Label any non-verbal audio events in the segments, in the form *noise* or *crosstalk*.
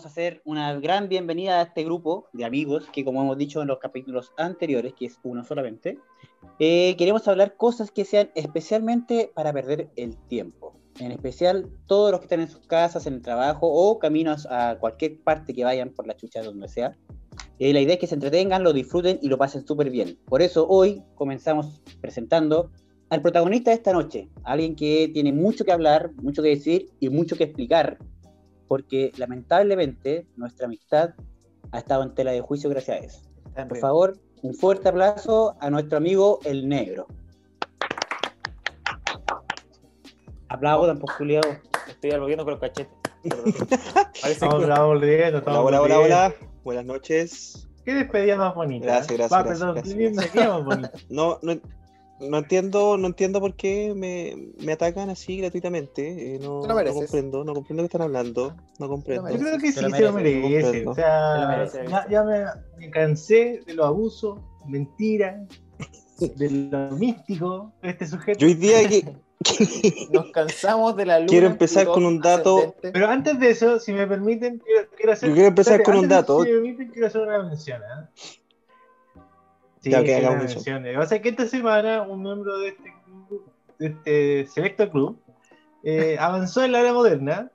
queremos hacer una gran bienvenida a este grupo de amigos que, como hemos dicho en los capítulos anteriores, que es uno solamente, eh, queremos hablar cosas que sean especialmente para perder el tiempo. En especial todos los que están en sus casas, en el trabajo o caminos a cualquier parte que vayan por la chucha donde sea. Eh, la idea es que se entretengan, lo disfruten y lo pasen súper bien. Por eso hoy comenzamos presentando al protagonista de esta noche, alguien que tiene mucho que hablar, mucho que decir y mucho que explicar, porque lamentablemente nuestra amistad ha estado en tela de juicio gracias a eso. Por favor, un fuerte aplauso a nuestro amigo el negro. Aplaudan, Julio. Estoy volviendo con los cachetes. *laughs* estamos volviendo, hola, hola, hola, hola. Buenas noches. Qué despedida más bonita. Gracias, gracias. Va, gracias, perdón, gracias, Más bonita. No, no, no entiendo, no entiendo por qué me, me atacan así gratuitamente. Eh, no, no, comprendo, no comprendo qué están hablando. No comprendo. Yo creo que sí se lo merece. O sea, ya, ya me, me, cansé de los abusos, mentiras, de lo místico de este sujeto. Yo hoy día que. *laughs* Nos cansamos de la luz. Quiero empezar con un dato. Pero antes de eso, si me permiten, quiero, quiero hacer. Yo quiero empezar con un dato. Si me permiten, quiero hacer una mención. ¿eh? Sí, que hagamos O sea que esta semana un miembro de este, de este selecto club eh, *laughs* avanzó en la era moderna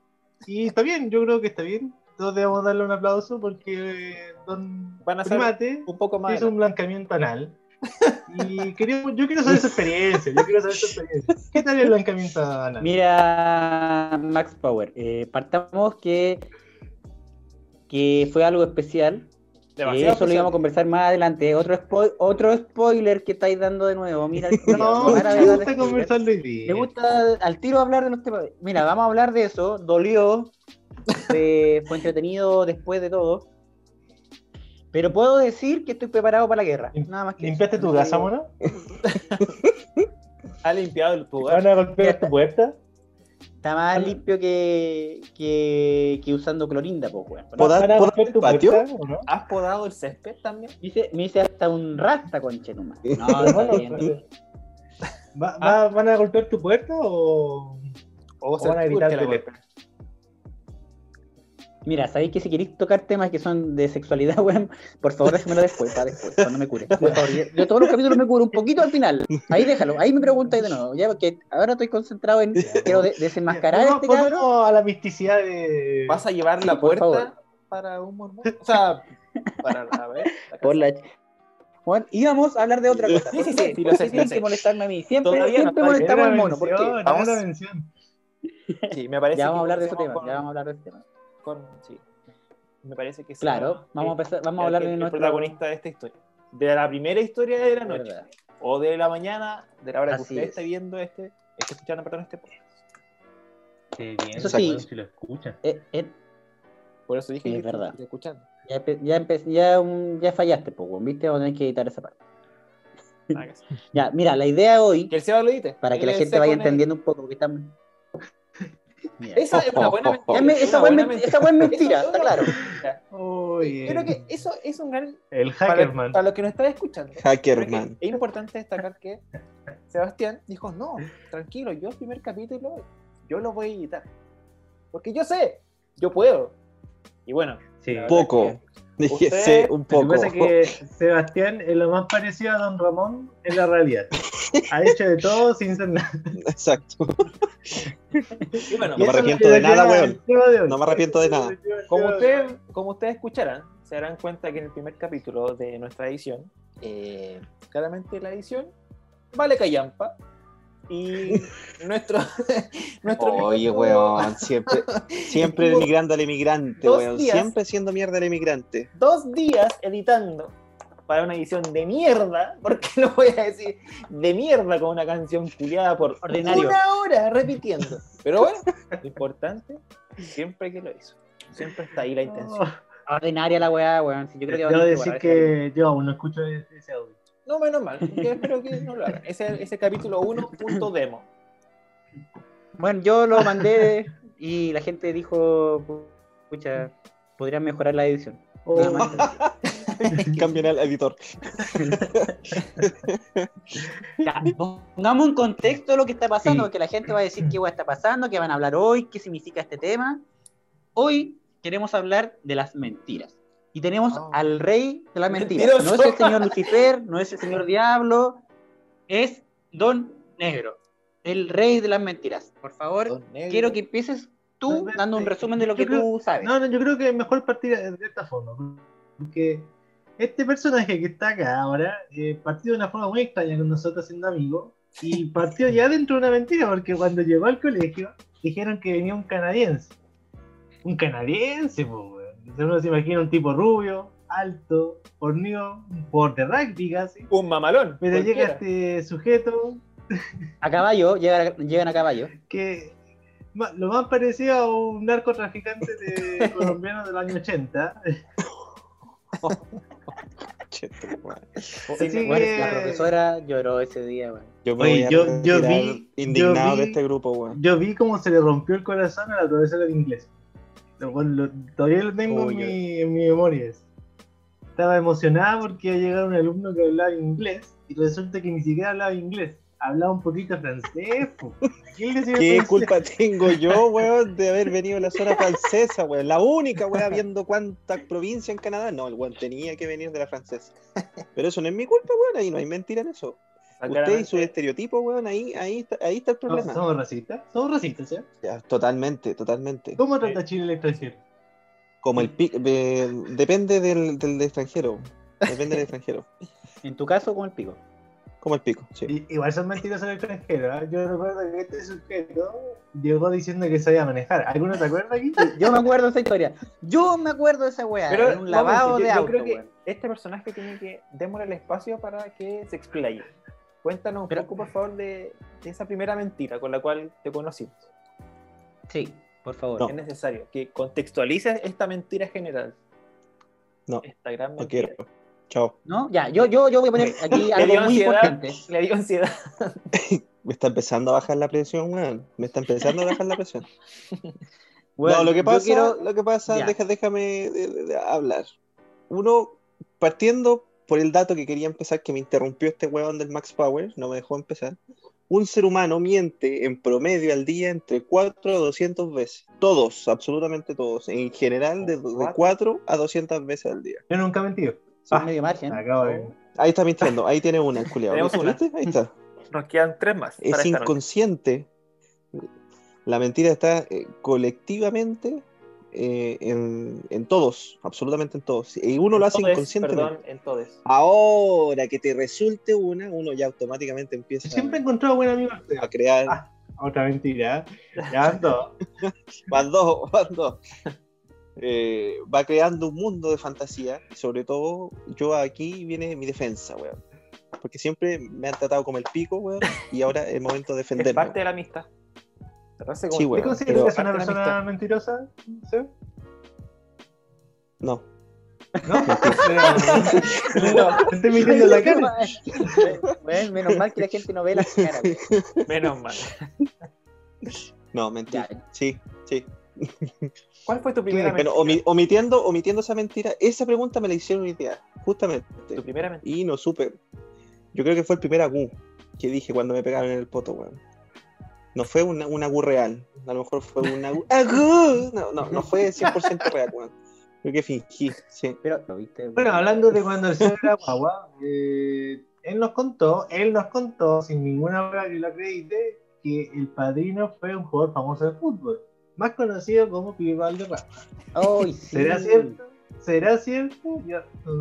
y está bien, yo creo que está bien. Todos debemos darle un aplauso porque eh, Don Van a Primate un poco más hizo un blancamiento anal. *laughs* Y yo quiero saber su experiencia, yo quiero saber su *laughs* experiencia. ¿Qué tal el blancamiento anal? Mira, Max Power, eh, partamos que, que fue algo especial eso lo íbamos a conversar más adelante. Otro, otro spoiler que estáis dando de nuevo. Mira, *laughs* no, me gusta conversarlo Me gusta al tiro hablar de los temas. Mira, vamos a hablar de eso. Dolió. fue entretenido después de todo. Pero puedo decir que estoy preparado para la guerra. Nada más que ¿Limpiaste tu casa, mono? *laughs* ¿Ha limpiado tu casa? ¿Van a golpear tu puerta? Está más limpio que, que, que usando clorinda, pues, weón. ¿Podar, tu patio? ¿Has podado el césped también? Me hice, me hice hasta un rasta, conchenuma. No, está bien. ¿Va, va, ¿Van a golpear tu puerta o, o, van a gritar tu puerta? Mira, sabéis que si queréis tocar temas que son de sexualidad, *laughs* weón, por favor déjamelo después, para después, cuando me cure. Por favor, yo, todos los capítulos me curo un poquito al final. Ahí déjalo, ahí me preguntáis de nuevo, ya porque ahora estoy concentrado en quiero desenmascarar a este cabrón. a la misticidad de. ¿Vas a llevar la puerta para un mormón? O sea, para la ver. Por la. Bueno, íbamos a hablar de otra cosa. Sí, sí, sí. ¿Por qué tienen que molestarme a mí? Siempre, siempre molestamos al mono. ¿Por qué? Vamos a Sí, me parece. Ya vamos a hablar de ese tema. Ya vamos a hablar de ese tema sí. Me parece que Claro, vamos, a, empezar, vamos a hablar de nuestro protagonista de esta historia. De la primera historia de la noche. O de la mañana, de la hora que usted esté viendo este, esté escuchando, perdón, este podcast. Qué bien, eso sí. Si lo escucha. Eh, eh, Por eso dije que es verdad. escuchando. Ya, ya, ya, ya fallaste, pues, ¿viste? Vamos a tener que editar esa parte. *laughs* ya, mira, la idea hoy. Que el Seba lo edite. Para que la gente vaya entendiendo un poco, que estamos esa es una buena mentira. esa, buena, mentira, está claro. Creo que eso es un gran. El Hackerman. Para, para los que nos están escuchando. Hackerman. Es importante destacar que Sebastián dijo: No, tranquilo, yo el primer capítulo yo lo voy a editar. Porque yo sé, yo puedo. Y bueno, sí, poco. *laughs* Dije, un poco. Lo que pasa es que Sebastián es lo más parecido a Don Ramón en la realidad. Ha hecho de todo sin ser nada. *laughs* Exacto. no me arrepiento de nada, weón. No me arrepiento de nada. Como, usted, como ustedes escucharán, se darán cuenta que en el primer capítulo de nuestra edición, eh, claramente la edición vale callampa, y *laughs* nuestro, *laughs* nuestro Oye, weón, siempre, *laughs* siempre emigrando al emigrante, weón. siempre siendo mierda al emigrante. Dos días editando para una edición de mierda, porque lo voy a decir, de mierda con una canción culiada por Ordinario. una hora repitiendo. Pero bueno, lo importante, siempre que lo hizo. Siempre está ahí la intención. Ordinaria la weá, weón. yo creo que Debo decir que yo aún no escucho ese audio. No, menos mal. Yo espero que no lo hagan. Ese, ese capítulo 1, punto demo. Bueno, yo lo mandé y la gente dijo, pucha, podrían mejorar la edición. Oh. *laughs* Cambien al editor. *laughs* pongamos en contexto lo que está pasando, porque la gente va a decir qué está pasando, qué van a hablar hoy, qué significa este tema. Hoy queremos hablar de las mentiras. Y tenemos oh. al rey de las mentiras. No es el señor Lucifer, no es el señor Diablo, es Don Negro, el rey de las mentiras. Por favor, quiero que empieces tú dando un resumen de lo que tú sabes. No, no, yo creo que es mejor partir de esta forma. Porque este personaje que está acá ahora eh, partió de una forma muy extraña con nosotros siendo amigos. Y *laughs* partió ya dentro de una mentira, porque cuando llegó al colegio dijeron que venía un canadiense. Un canadiense, pues, Uno se imagina un tipo rubio, alto, fornido, un jugador de rugby casi. Un mamalón. Pero llega este sujeto. A caballo, llegan, a caballo. Que lo más parecido a un narcotraficante de *laughs* colombiano del año 80. *laughs* La profesora lloró ese día, Yo, yo, vi, indignado de este grupo, Yo vi cómo se le rompió el corazón a la profesora de inglés. Todavía lo tengo en, mi, en mi memoria. Estaba emocionada porque iba a llegar un alumno que hablaba inglés y resulta que ni siquiera hablaba inglés hablaba un poquito francés. ¿Qué culpa tengo yo, weón, de haber venido a la zona francesa, weón? La única, weón, *laughs* viendo cuántas provincias en Canadá. No, el weón tenía que venir de la francesa. Pero eso no es mi culpa, weón, ahí no hay mentira en eso. Usted y su estereotipo, weón, ahí, ahí, está, ahí está el problema. ¿Somos racistas? ¿Somos racistas, ¿eh? Ya, totalmente, totalmente. ¿Cómo trata Chile el extranjero? Como el pic, depende del, del extranjero. Depende del *laughs* extranjero. En tu caso, como el pico. Como el pico, sí. igual son mentiras en el extranjero. ¿eh? Yo recuerdo que este sujeto llegó diciendo que sabía manejar. ¿Alguno te acuerda aquí? *laughs* Yo me acuerdo de esa historia. Yo me acuerdo de esa weá. Pero un lavado de auto. Yo creo que este personaje tiene que démosle el espacio para que se explaye. Cuéntanos un poco, por favor, de, esa primera mentira con la cual te conocimos. Sí, por favor. Es necesario que contextualices esta mentira general. No, esta gran mentira. No quiero. Chao. ¿No? Ya, yo, yo, yo voy a poner aquí *laughs* algo muy importante. Le dio ansiedad. *laughs* Me está empezando a bajar la presión, weón. Me está empezando a bajar la presión. *laughs* Bueno, no, lo que pasa, lo que pasa, déjame hablar. Uno, partiendo por el dato que quería empezar, que me interrumpió este weón del Max Power, no me dejó empezar. Un ser humano miente en promedio al día entre 4 a 200 veces. Todos, absolutamente todos. En general, de, de 4 a 200 veces al día. Yo nunca he mentido. Ah, medio margen. Ahí está mintiendo, ahí tiene una, culiado. ¿Viste? Ahí está. Nos quedan tres más. Es inconsciente. La mentira está eh, colectivamente eh, en, todos, absolutamente en todos. Y uno lo hace inconscientemente. en todos. Ahora que te resulte una, uno ya automáticamente empieza Siempre he encontrado buen amigo a crear. Ah, otra mentira. Dos. *laughs* van dos, van dos. Eh, va creando un mundo de fantasía. Y sobre todo, yo aquí viene mi defensa, weón. Porque siempre me han tratado como el pico, weón. Y ahora es el momento de defenderme. Es parte de la amistad. Sí. ¿Te consideras que es una persona mentirosa? ¿Sí? *laughs* No. ¿No? no, estoy mintiendo la cara. *laughs* Bueno, menos mal que la gente no ve la cara. Menos mal. No, mentira. Sí, sí. ¿Cuál fue tu primera mentira? Bueno, omitiendo, omitiendo esa mentira, esa pregunta me la hicieron hoy día, justamente. ¿Tu primera mentira? Y no supe. Yo creo que fue el primer agu que dije cuando me pegaron en el poto, weón. No fue un, un agu real. A lo mejor fue un agu. *laughs* No, no, no fue 100% real, weón. Creo que fingí, sí. Pero lo viste. Bueno, hablando de cuando el señor era guagua, eh, él nos contó, él nos contó, sin ninguna prueba que lo acredite, que el padrino fue un jugador famoso de fútbol más conocido como Pibe Valderrama. Oh, sí. ¿Será cierto? ¿Será cierto?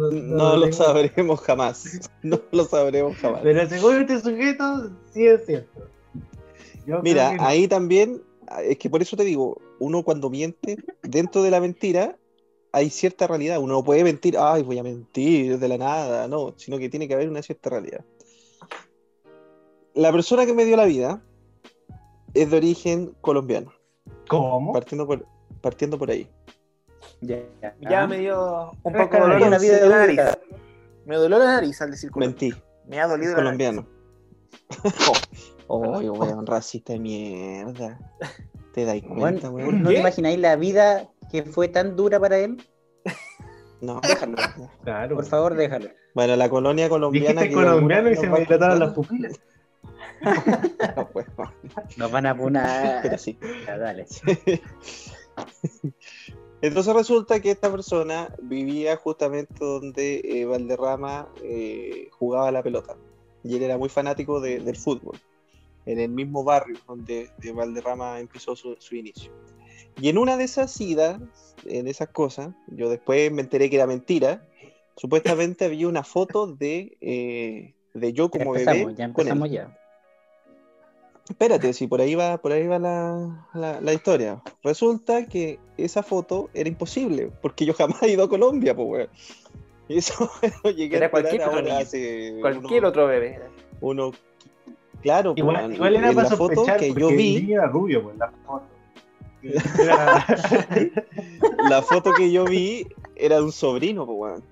no, lo, sabremos jamás. No lo sabremos jamás. Pero según este sujeto, sí es cierto. Mira, ahí también, es que por eso te digo, uno cuando miente, dentro de la mentira, hay cierta realidad. Uno no puede mentir, ay, voy a mentir de la nada, no, sino que tiene que haber una cierta realidad. La persona que me dio la vida es de origen colombiano. ¿Cómo? Partiendo por, partiendo por ahí. Ya, ya. me dio un poco de dolor en la vida de la nariz. Me dolió la nariz al decir Mentí. Me ha dolido. Es colombiano. Oh, oh, weón, racista de mierda. ¿Te dais cuenta, weón? ¿No te imagináis la vida que fue tan dura para él? No, déjalo. Claro. Por favor, déjalo. Bueno, la colonia colombiana. Dijiste colombiano y se me trataron las *laughs* pupilas. no, pues, Nos van a apunar. Pero sí. Ya, dale. *laughs* Entonces resulta que esta persona vivía justamente donde eh, Valderrama eh, jugaba la pelota. Y él era muy fanático del fútbol. En el mismo barrio donde Valderrama empezó su, inicio. Y en una de esas idas, en esas cosas, yo después me enteré que era mentira. Supuestamente había una foto de, eh, de yo como bebé. Ya empezamos ya. Espérate, si por ahí va, por ahí va la, historia. Resulta que esa foto era imposible, porque yo jamás he ido a Colombia, pues, weón. Y eso *laughs* lo llegué era a cualquier, ahora hace cualquier otro bebé. Uno, claro, igual, igual era para la foto que yo vi. Era rubio, pues, la foto. *laughs* la foto que yo vi era de un sobrino, pues, weón.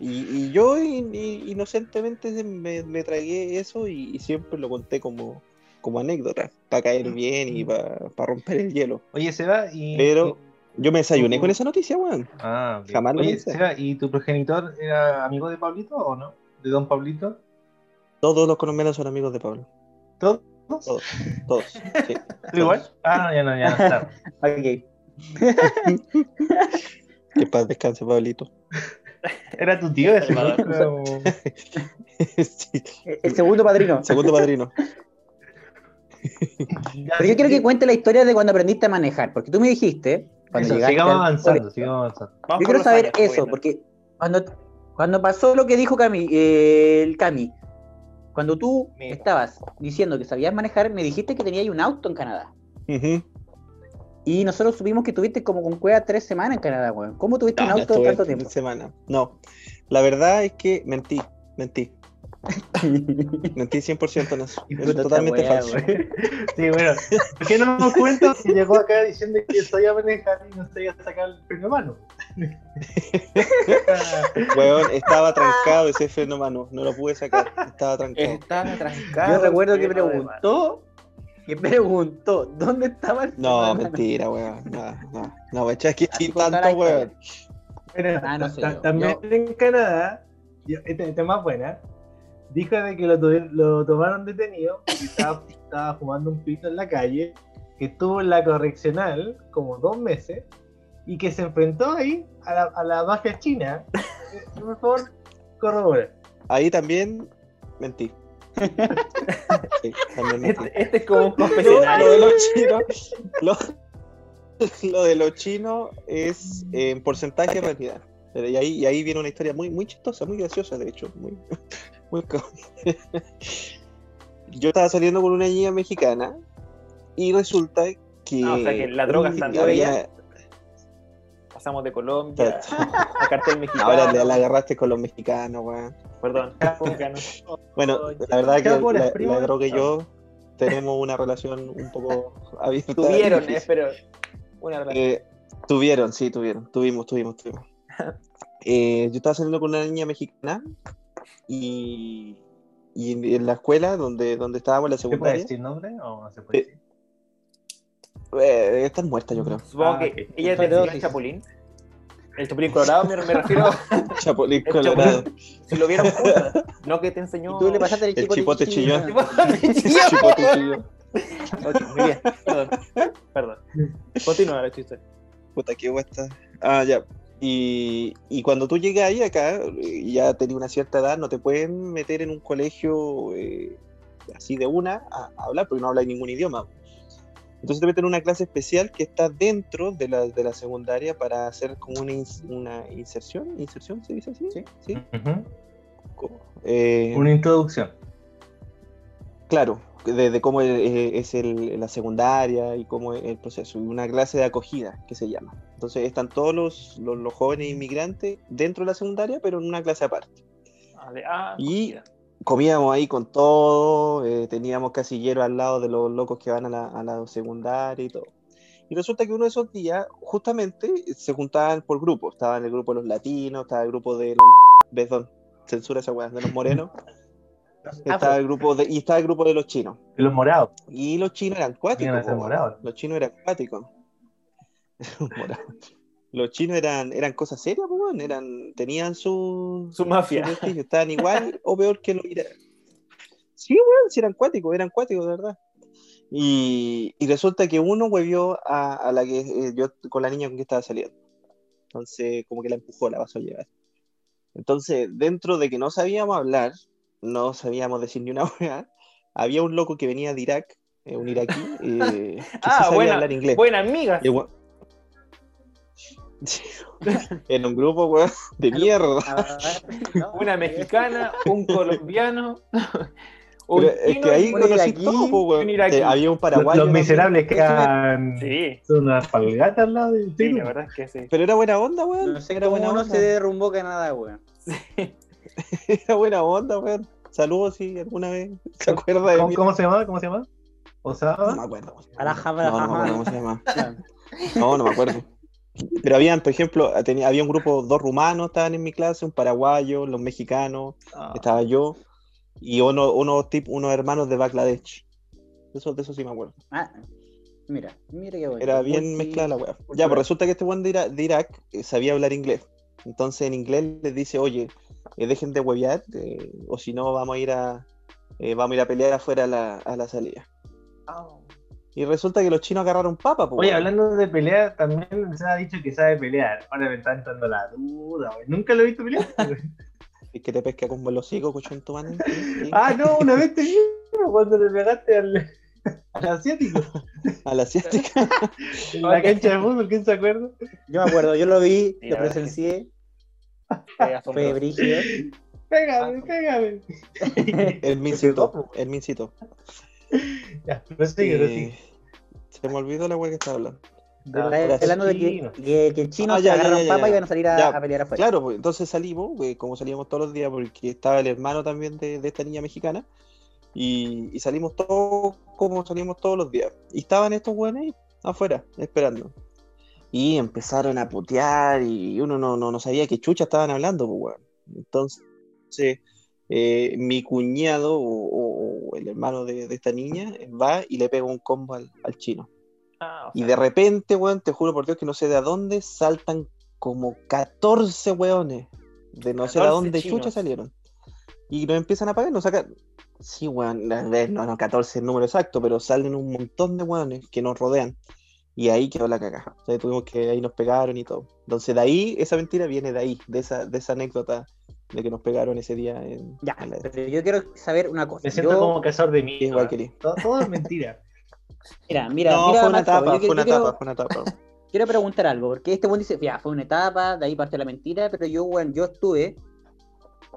Y, yo inocentemente me, me tragué eso y siempre lo conté como, como anécdota, para caer bien y para romper el hielo. Oye, Seba, y. Pero yo me desayuné con esa noticia, weón. Ah, Jamás lo Oye, Seba, ¿y tu progenitor era amigo de Pablito o no? ¿De don Pablito? Todos los colombianos son amigos de Pablo. ¿Todos? Todos, todos. Sí, *laughs* igual? Ah, no, ya no, ya no está. *laughs* ok. que paz descanse, Pablito. Era tu tío ese, ¿no? *laughs* sí. El segundo padrino. Segundo padrino. Pero yo quiero que cuente la historia de cuando aprendiste a manejar, porque tú me dijiste, cuando llegaste sigamos avanzando, sigamos avanzando. Yo quiero saber eso, porque cuando, cuando pasó lo que dijo Cami, eh, el Cami, cuando tú estabas diciendo que sabías manejar, me dijiste que tenías un auto en Canadá. Y nosotros supimos que tuviste como con cueva tres semanas en Canadá, weón. ¿Cómo tuviste un auto tanto tiempo? Semana. No, la verdad es que mentí, mentí. *laughs* Mentí 100% en eso. Es totalmente falso. Sí, bueno. *laughs* ¿Por qué no me cuento si llegó acá diciendo que estoy a manejar y no estoy a sacar el freno mano? *laughs* Weón, estaba trancado ese freno mano. No lo pude sacar. Estaba trancado. Estaba trancado. Yo recuerdo que preguntó. Que preguntó, ¿dónde estaba el freno No, mentira, weón. No, no. No, me echas aquí tanto, weón. ah, no sé también en Canadá, este, este es más buena dijo de que lo, lo tomaron detenido porque estaba, *laughs* estaba, fumando un pito en la calle, que estuvo en la correccional como dos meses y que se enfrentó ahí a la, a la mafia china. Eh, *laughs* por favor, corrobora. Ahí también mentí. *laughs* Sí, también mentí. Este, este, es como un confesionario. Lo de los chinos, lo, lo de los chinos es en porcentaje realidad. Y ahí, y ahí viene una historia muy, muy chistosa, muy graciosa, de hecho. Muy, *laughs* Yo estaba saliendo con una niña mexicana y resulta que. Ah, o sea que la droga está todavía. Pasamos de Colombia a cartel *laughs* mexicano. Ahora la, agarraste con los mexicanos, weón. Perdón, *laughs* Bueno, la verdad es que la, droga y yo tenemos una relación un poco *laughs* abierta. Tuvieron, eh, pero. Una relación. Eh, tuvieron, sí, tuvieron. Tuvimos, tuvimos, tuvimos. Eh, yo estaba saliendo con una niña mexicana y, y en, la escuela donde, donde estábamos la secundaria. ¿Se puede decir nombre o no se puede decir? Eh, están muertas, yo creo. Supongo ah, que ella es de Chapulín. El Chapulín Colorado me, me refiero. *laughs* Chapulín Colorado. si lo vieron juntas, no que te enseñó. ¿Y tú le pasaste el, el chipote, chillón. El chipote *laughs* chillón. *laughs* muy bien, perdón. Perdón. Continúa la chiste. Puta, qué guasta. Ah, ya. Y, cuando tú llegas ahí acá, ya tenías una cierta edad, no te pueden meter en un colegio eh, así de una a, hablar, porque no hablas ningún idioma. Entonces te meten en una clase especial que está dentro de la, de la secundaria para hacer como una, una inserción. ¿Inserción se dice así? Sí. Eh, una introducción. Claro, de, cómo es, el, la secundaria y cómo es el proceso. Y una clase de acogida que se llama. Entonces están todos los, los, jóvenes inmigrantes dentro de la secundaria, pero en una clase aparte. Ah, y comíamos ahí con todo, eh, teníamos casilleros al lado de los locos que van a la, a la secundaria y todo. Y resulta que uno de esos días, justamente, se juntaban por grupos. Estaba en el grupo de los latinos, estaba el grupo de los... *laughs* ¿Ves Censura esa weá, de los morenos. Estaba el grupo de, y estaba el grupo de los chinos. De los morados. Y los chinos eran cuáticos. Los chinos eran cuáticos. *laughs* los chinos eran, eran cosas serias, pues, eran, tenían su, su mafia. estaban igual *laughs* o peor que los Sí, weón, sí eran cuáticos, eran cuáticos, de verdad. Y, y resulta que uno huevió a, a, la que eh, yo con la niña con que estaba saliendo. Entonces, como que la empujó, la pasó a llevar. Entonces, dentro de que no sabíamos hablar, no sabíamos decir ni una *laughs* weá, había un loco que venía de Irak, eh, un iraquí, eh, que *laughs* ah, sabía buena, hablar inglés. Buena amiga. *laughs* en un grupo, weón, de mierda. *laughs* Una mexicana, *laughs* un colombiano. es que ahí conocí todo, weón. había un paraguayo. Los, miserables que eran. Sí. Son unas palgatas al lado del Sí, la verdad es que sí. Pero era buena onda, weón. No sé era buena onda. se derrumbó Canadá, weón. Sí. era buena onda, weón. Saludos si alguna vez se acuerda de ¿Cómo, ¿Cómo se llama? ¿Cómo se llama? ¿Osama? No me acuerdo. A la jama, no, no me acuerdo cómo se llama. No, no me acuerdo. Pero habían, por ejemplo, tenía, había un grupo, dos rumanos estaban en mi clase, un paraguayo, los mexicanos, ah. estaba yo, y uno, uno tip, unos hermanos de Bangladesh. Eso, de eso sí me acuerdo. Ah, mira, mira qué bueno. Era bien mezclada la weá. Ya, pues resulta que este buen de, Irak, eh, sabía hablar inglés. Entonces en inglés les dice, oye, eh, dejen de huevear, eh, o si no vamos a ir a vamos a ir a pelear afuera a la, a la salida. Oh. Y resulta que los chinos agarraron papa. Oye, hablando de pelear, también se ha dicho que sabe pelear. Ahora me está entrando la duda, Nunca lo he visto pelear. *laughs* es que te pesca con el hocico, cochón tu mano. *laughs* Ah, no, una vez te vi cuando le pegaste al, *laughs* al asiático. Al asiático. en la cancha de fútbol, ¿quién se acuerda? Yo me acuerdo, yo lo vi, lo presencié. Fue brígido. Pégame, pégame. El mincito, el mincito. *laughs* Ya, sigue, eh, Se me olvidó la wea que estaba hablando. hablando de que, que, que, el chino ah, ya, se agarraron papa y iban a salir a, pelear afuera. Claro, pues, entonces salimos, como salíamos todos los días, porque estaba el hermano también de, de esta niña mexicana, y, y, salimos todos como salimos todos los días. Y estaban estos weones afuera, esperando. Y empezaron a putear, y uno no, no, no sabía qué chucha estaban hablando, pues, weón. Entonces, eh, mi cuñado o, el hermano de, esta niña va y le pega un combo al, chino. Ah, y de repente, weón, te juro por Dios que no sé de dónde saltan como 14 weones. De no sé de dónde chucha salieron. Y nos empiezan a pagar, nos sacan. Sí, weón, no, no, 14 el número exacto, pero salen un montón de weones que nos rodean. Y ahí quedó la caca. tuvimos que ahí nos pegaron y todo. Entonces, de ahí, esa mentira viene de ahí, de esa, de esa anécdota de que nos pegaron ese día. En, ya, pero yo quiero saber una cosa. Me siento como cazador de mí. Todo, todo, es mentira. *laughs* mira, mira, no, mira. Fue una etapa, fue una etapa, fue una etapa. Quiero preguntar algo, porque este buen dice, ya, fue una etapa, de ahí parte la mentira, pero yo, bueno, yo estuve,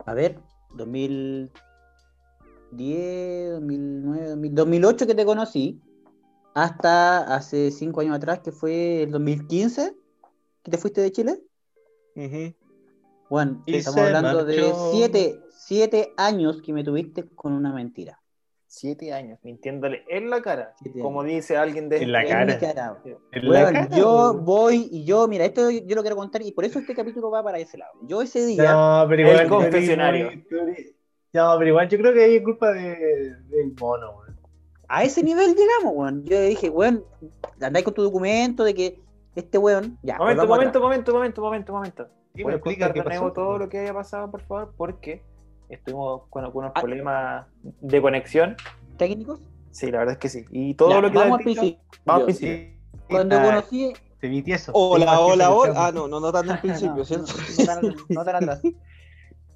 a ver, 2010, 2009, 2008 que te conocí, hasta hace cinco años atrás, que fue el 2015, que te fuiste de Chile. Uh bueno, estamos hablando de siete, años que me tuviste con una mentira. Siete años, mintiéndole en la cara, como dice alguien de... En la cara. yo voy y yo, mira, esto yo lo quiero contar y por eso este capítulo va para ese lado. Yo ese día... No, pero igual, el confesionario. No, pero igual yo creo que ahí es culpa de, del mono, weón. A ese nivel llegamos, weón. Yo dije, weón, andáis con tu documento de que este weón... Ya, momento, momento, momento, momento, momento, momento. Sí, me explica de nuevo todo lo que haya pasado, por favor? Porque estuvimos con algunos ah. problemas de conexión. ¿Técnicos? Sí, la verdad es que sí. Y todo lo que vamos al principio. Vamos al principio. Cuando conocí. Te vi tieso. Hola, hola, hola. Ah, no, no, no tan al *laughs* principio, ¿cierto? No tan atrás.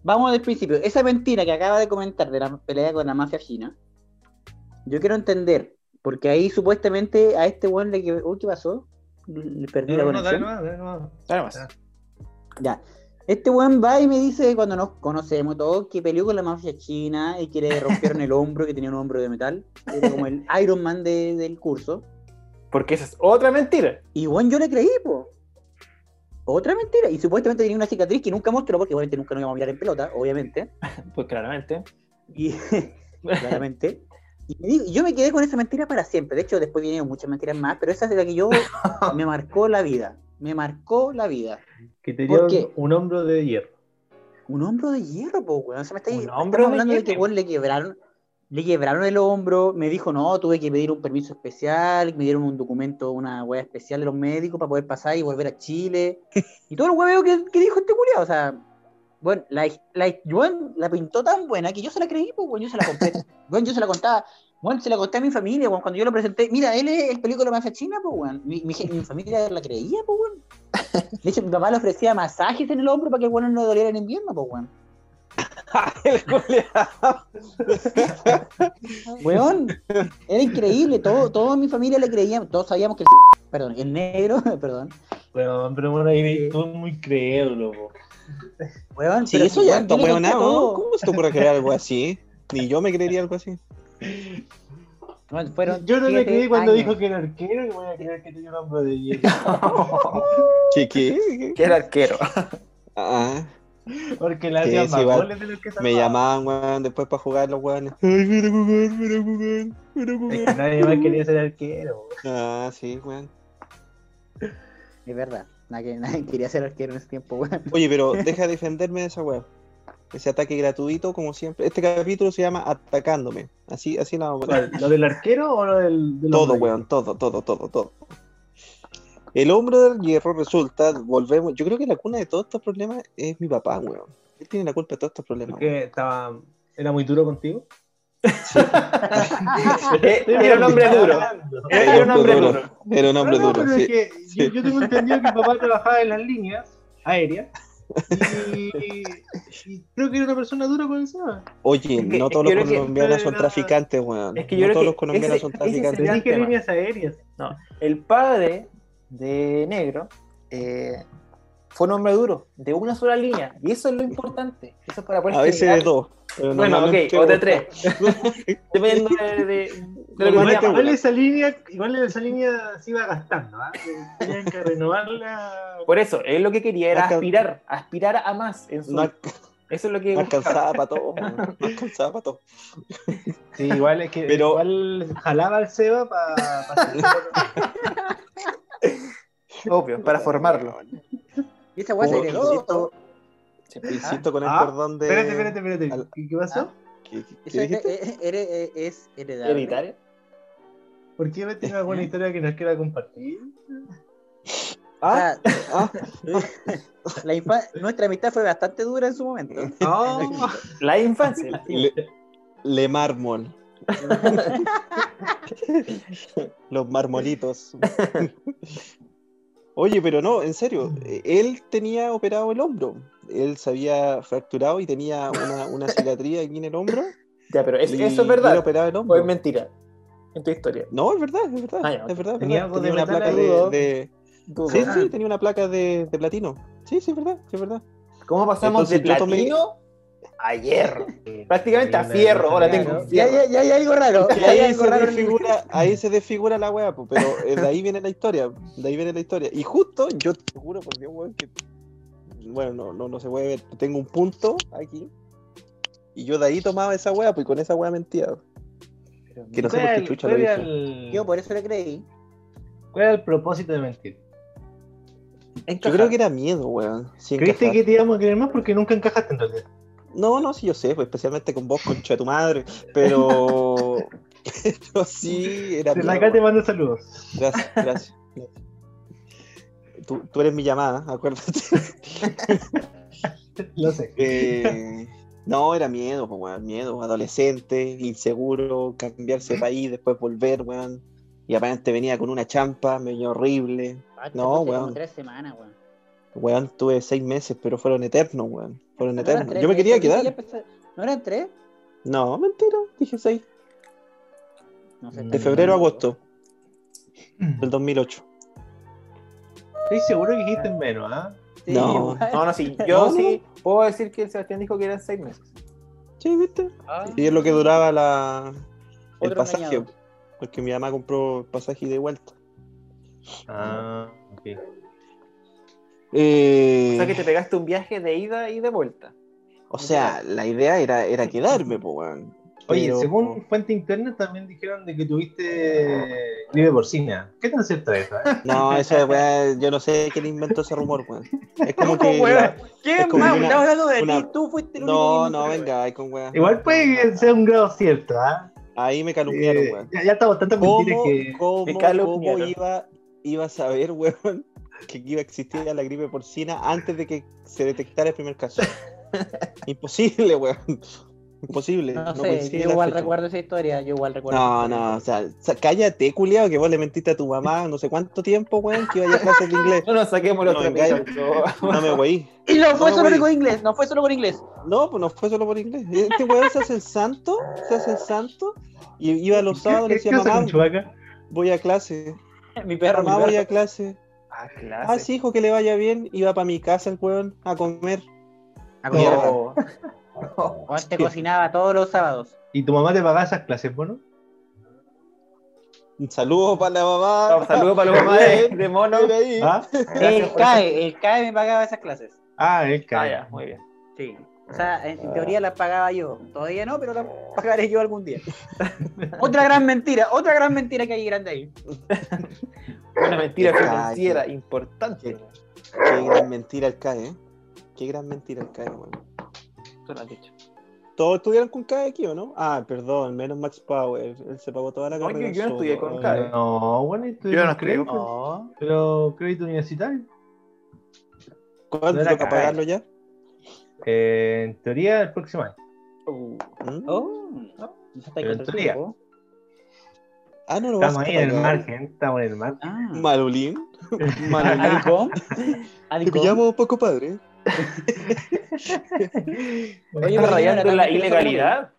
Vamos al principio. Esa mentira que acaba de comentar de la pelea con la mafia china, yo quiero entender, porque ahí supuestamente a este buen le que. Uy, ¿qué pasó? Le perdí la conexión. No, dale, no, dale más. Ya. Este weón va y me dice, cuando nos conocemos todos, que peleó con la mafia china y que le *laughs* rompieron el hombro, que tenía un hombro de metal. Era como el Iron Man del curso. Porque esa es otra mentira. Y bueno, yo le creí, po. Otra mentira. Y supuestamente tenía una cicatriz que nunca mostró, porque obviamente nunca nos íbamos a mirar en pelota, obviamente. *laughs* pues claramente. Y *laughs* claramente. Y yo me quedé con esa mentira para siempre. De hecho, después vinieron muchas mentiras más, pero esa es la que yo me marcó la vida me marcó la vida. Que tenía un, un, hombro de hierro. Un hombro de hierro, po, weón. Se me está, ¿Un hombro hablando de, que weón le quebraron. le quebraron el hombro, me dijo, no, tuve que pedir un permiso especial, me dieron un documento, una hueá especial de los médicos para poder pasar y volver a Chile. *laughs* y todo el hueveo que, que dijo este culiado, o sea, bueno, la, la, la pintó tan buena que yo se la creí, pues, bueno, yo se la compré. *laughs* bueno, yo se la contaba, bueno, se la conté a mi familia, bueno, cuando yo lo presenté, mira, él es el película más china, pues, bueno, mi, mi, familia la creía, pues, bueno. De hecho, mi mamá le ofrecía masajes en el hombro para que el bueno no doliera en invierno, pues, *laughs* bueno. Weón, era increíble, todo, toda mi familia le creía, todos sabíamos que el *laughs* perdón, el negro, *laughs* perdón. Weón, pero bueno, ahí tú muy crédulo, Weón, sí, eso ya está weonado, ¿cómo se te ocurre creer algo así? Ni yo me creería algo así. Yo no me creí cuando dijo que era arquero y voy a creer que tenía un hombro de hielo. *laughs* ¿Qué qué? *laughs* Que era arquero. Ah. Porque la hacían más goles de los que Me llamaban, weón, después para jugar los weones. Ay, quiero jugar, quiero jugar, quiero jugar. Es que nadie más quería ser arquero. Ah, sí, weón. Es verdad. Nadie, nadie quería ser arquero en ese tiempo, weón. Oye, pero *laughs* deja de defenderme de esa weón. Ese ataque gratuito, como siempre. Este capítulo se llama Atacándome. Así, así la vamos a poner. ¿Lo del arquero o lo del.? todo, weón, todo, todo, todo, todo. El hombre del hierro resulta, volvemos. Yo creo que la cuna de todos estos problemas es mi papá, weón. Él tiene la culpa de todos estos problemas. Estaba, ¿Era muy duro contigo? Sí. *laughs* era un hombre duro. Era un hombre duro. Era un hombre duro. Sí. yo, yo, tengo entendido que mi papá trabajaba en las líneas aéreas. Y, creo que era una persona dura con el SEBA. Oye, no todos los colombianos son traficantes, weón. Es que yo no todos los colombianos son traficantes. Dije líneas aéreas. No, el padre de negro eh, fue un hombre duro, de una sola línea. Y eso es lo importante. Eso es para poder A veces de dos. Bueno, ok, o de tres. *laughs* *laughs* Dependiendo de, de, de igual, igual, esa línea, igual esa línea se iba gastando, ¿ah? Tenían que renovarla. Por eso, él lo que quería era aspirar, aspirar a más en su. eso es lo que. No alcanzaba para todo. *laughs* No alcanzaba para todo. Sí, igual es que Pero... igual jalaba el Seba para. Pa Obvio, para formarlo. Y esa weá se heredó. Insisto con el ah, perdón de. Espérate, espérate, espérate. ¿Qué, pasó? Ah, ¿Qué, qué, es, heredable. ¿Hereditario? ¿Por qué me tiene alguna *laughs* historia que nos quiera compartir? Ah, *laughs* ah, la nuestra amistad fue bastante dura en su momento. No. *laughs* La infancia. Le, le mármol. Los marmolitos. Oye, pero no, en serio, él tenía operado el hombro. Él se había fracturado y tenía una, una *laughs* cicatriz aquí en el hombro. Ya, pero ¿eso es verdad? ¿O es mentira? En tu historia. No, es verdad, es verdad. Ah, es verdad, tenía, una placa de. Sí, sí, tenía una placa de, de, platino. Sí, sí, es verdad, es verdad. ¿Cómo pasamos de platino a hierro. *laughs* Prácticamente a fierro, ahora tengo. Ya, ya, ya, hay algo raro. *laughs* ahí, se desfigura, ahí se desfigura la weá, pero eh, de ahí viene la historia. De ahí viene la historia. Y justo, yo te juro por Dios, weón, que. Bueno, no, no, no se puede ver. Tengo un punto aquí. Y yo de ahí tomaba esa weá, pues con esa weá mentía. Que no sé por qué chucha lo hizo. Yo por eso le creí. ¿Cuál era el propósito de mentir? Yo creo que era miedo, weón. ¿Creíste que te íbamos a creer más porque nunca encajaste en realidad? No, no, sí, yo sé, pues, especialmente con vos, concha de tu madre, pero. *laughs* pero sí, era. Desde acá te mando saludos. Gracias, gracias. Tú, tú, eres mi llamada, acuérdate. *laughs* Lo sé. Eh, no, era miedo, pues, weón, miedo. Adolescente, inseguro, cambiarse de país, después volver, weón. Y aparte venía con una champa, medio horrible. Ah, no, weón. tres semanas, weón. Weón, tuve seis meses, pero fueron eternos, weón. Fueron eternos. Yo me quería quedar. ¿No eran tres? No, mentira, dije seis. de febrero a agosto *clears throat* del 2008. Estoy seguro que dijiste en menos, ¿ah? no. no, no, sí. *laughs* Yo sí puedo decir que Sebastián dijo que eran seis meses. Sí, ¿viste? Ah. Y es lo que duraba la, el pasaje. Porque mi mamá compró el pasaje de vuelta. Ah, ok. Eh, o sea que te pegaste un viaje de ida y de vuelta. O sea, la idea era, era *laughs* quedarme, pues, weón. Oye, según fuente interna también dijeron de que tuviste gripe porcina. ¿Qué tan cierto es eso? Eh? *laughs* No, eso weá, yo no sé quién inventó ese rumor, weón. Es como *laughs* que. ¿Qué más? Estamos hablando de ti, tú fuiste el No, no, venga, hay con weá. Igual puede ser un grado cierto, ¿ah? Ahí me calumniaron, eh, weón. Ya, ya estamos tantas mentiras que. ¿Cómo, me cómo iba, iba a saber, weón, que iba a existir la gripe porcina antes de que se detectara el primer caso? *laughs* Imposible, weón. Imposible. No, sé, yo igual recuerdo esa historia, yo igual recuerdo. No, no, o sea, cállate, culiado, que vos le mentiste a tu mamá no sé cuánto tiempo, weón, que iba a clases de inglés. No nos saquemos los no, no me voy. Y no fue solo por inglés, no fue solo por inglés. No, pues no fue solo por inglés. Este weón se hace el santo, se hace el santo, y iba a los sábados y le decía, mamá, voy a clase. *laughs* Mi perro, mamá, voy a clase. Ah, clase. Ah, sí, hijo, que le vaya bien. Iba para mi casa el weón a comer. A comer. *laughs* te cocinaba todos los sábados. ¿Y tu mamá te pagaba esas clases, bueno? Un saludo para la mamá. Un saludo para la mamá de, *laughs* mono. ¿Ah? El CAE, el CAE me pagaba esas clases. Ah, el CAE. Ah, muy bien. Sí. O sea, en, teoría las pagaba yo. Todavía no, pero las pagaré yo algún día. *laughs* otra gran mentira, otra gran mentira que hay grande ahí. *laughs* Una mentira financiera importante. Qué, gran mentira el CAE, ¿eh? Qué gran mentira el CAE, bueno. ¿Todos estudiaron con CAE aquí o no? Ah, perdón, menos Max Power. Él se pagó toda la carrera. yo no estudié con CAE. No, bueno, yo no escribí. No. Pero crédito universitario. ¿Cuándo no toca pagarlo ya? Eh, en teoría, el próximo año. Uh. Oh, Pero en teoría. Ah, no lo Estamos ahí en el margen, estamos en el margen. Ah. Malolín. *laughs* Malolín. Te pillamos poco padre. *laughs* Oye, rayando la ilegalidad.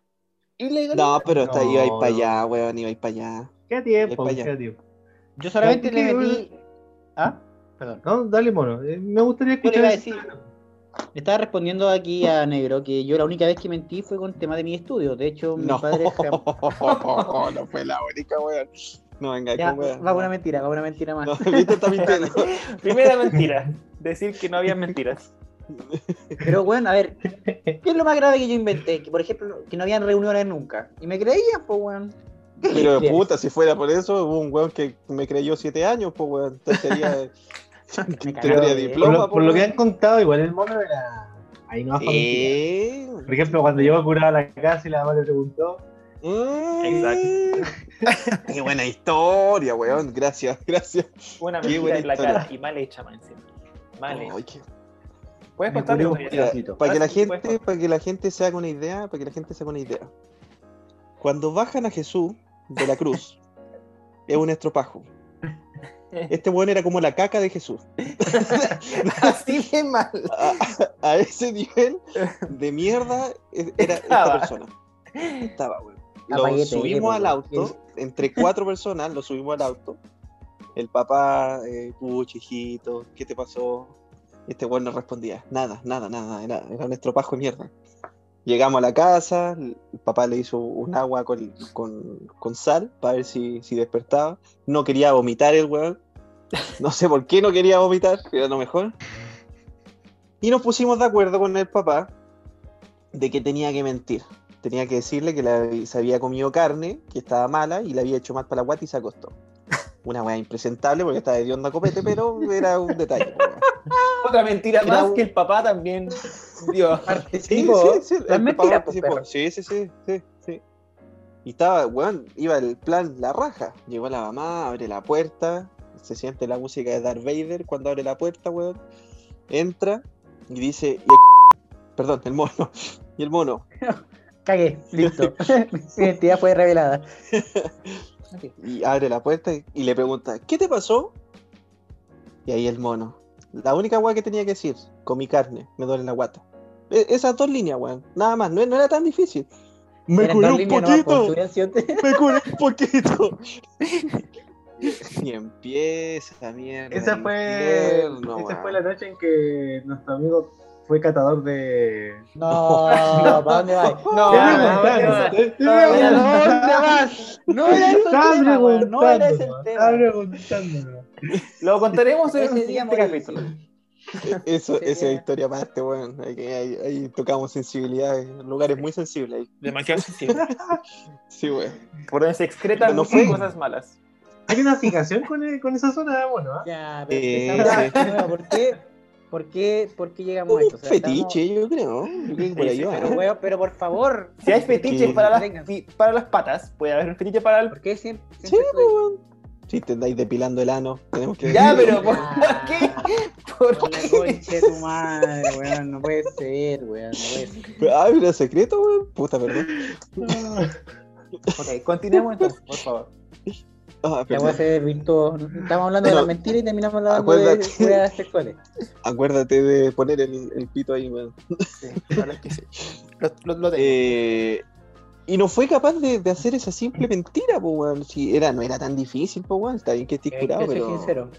No, pero está, iba a ir para allá, weón, iba a ir para allá. ¿Qué tiempo? ¿Qué tiempo? Yo solamente le metí. ¿Ah? Perdón. No, dale, mono. Eh, me gustaría escuchar. Le, decir... estaba respondiendo aquí a Negro que yo la única vez que mentí fue con el tema de mi estudio. De hecho, mi padre. *laughs* no fue la única, weón. No, venga, ya, va una mentira, va una mentira más. No, *laughs* *laughs* Primera mentira, decir que no había mentiras. Pero bueno, a ver, ¿qué es lo más grave que yo inventé? Que por ejemplo, que no habían reuniones nunca. Y me creían, pues weón. Pero puta, si fuera por eso, hubo un weón que me creyó siete años, pues weón. Entonces sería. *laughs* diploma. Por, lo, que han contado, igual el mono era. Ahí no eh... Por ejemplo, cuando yo curaba la casa y la mamá le preguntó. Exacto. Qué buena historia, weón. Gracias, gracias. Buena mentira en la cara y mal hecha, más encima. Mal hecha. Puedes contar para que la gente, para que la gente se haga una idea, para que la gente se haga una idea. Cuando bajan a Jesús de la cruz, es un estropajo. Este bueno era como la caca de Jesús. *laughs* Así de mal. *laughs* A, ese nivel de mierda era esta persona. Estaba, bueno. Lo subimos al auto, entre cuatro personas, lo subimos al auto. El papá, eh, hijito, ¿qué te pasó? Este weón no respondía. Nada, nada, nada. Era, era un estropajo de mierda. Llegamos a la casa, el papá le hizo un agua con, sal para ver si, despertaba. No quería vomitar el weón. No sé por qué no quería vomitar, era lo mejor. Y nos pusimos de acuerdo con el papá de que tenía que mentir. Tenía que decirle que se había comido carne, que estaba mala y le había hecho mal para la guata y se acostó. Una weá impresentable porque estaba de onda copete, pero era un detalle. Otra mentira más que el papá también dio. *laughs* Sí, sí, sí, Sí, sí, sí, sí, sí. Y estaba, weón, iba el plan la raja. Llegó la mamá, abre la puerta, se siente la música de Darth Vader cuando abre la puerta, weón. Entra y dice, *laughs* perdón, el mono. *laughs* Y el mono. Cagué, listo. Mi identidad fue revelada. Y abre la puerta y, le pregunta, ¿qué te pasó? Y ahí el mono. La única weá que tenía que decir, comí carne, me duele la guata. E, esas dos líneas, weón. Nada más, no, era tan difícil. Me curé un poquito. me curé un poquito. y empieza, mierda. Esa fue, esa fue la noche en que nuestro amigo fue catador de. No, ¿para dónde vas? No, ¿dónde vas? No era ese tema, no era ese tema. Lo contaremos en el siguiente capítulo. *laughs* Eso, esa historia aparte, weón. Ahí, tocamos sensibilidades, lugares muy sensibles. Demasiado sensibles. *laughs* sí, weón. Por donde se excretan no fue... cosas malas. Hay una fijación con, con esa zona, bueno. ¿eh? Ya, pero eh, ¿por qué? ¿Por qué, ¿Por qué llegamos a esto? fetiche, yo creo. Yo creo que por ahí pero, pero, por favor. Si hay fetiches para las, para las patas, puede haber un fetiche para el. ¿Por qué siempre? siempre sí. Si te andáis depilando el ano, tenemos que. Ya, pero ¿por, qué? ¿Por qué? tu madre, weón. No puede ser, weón. No puede ser. Ah, mira, secreto, weón. Puta, perdón. ok, continuemos entonces, por favor. Ah, virtuoso. Estamos hablando de la mentira y terminamos hablando Acuérdate. de cuidadas sexuales. Acuérdate de poner el, el pito ahí, weón. Sí, que sí. Lo, lo, eh, y no fue capaz de, de, hacer esa simple mentira, pues, weón. Si era, no era tan difícil, pues, weón. Está bien que estés curado, que pero. sincero.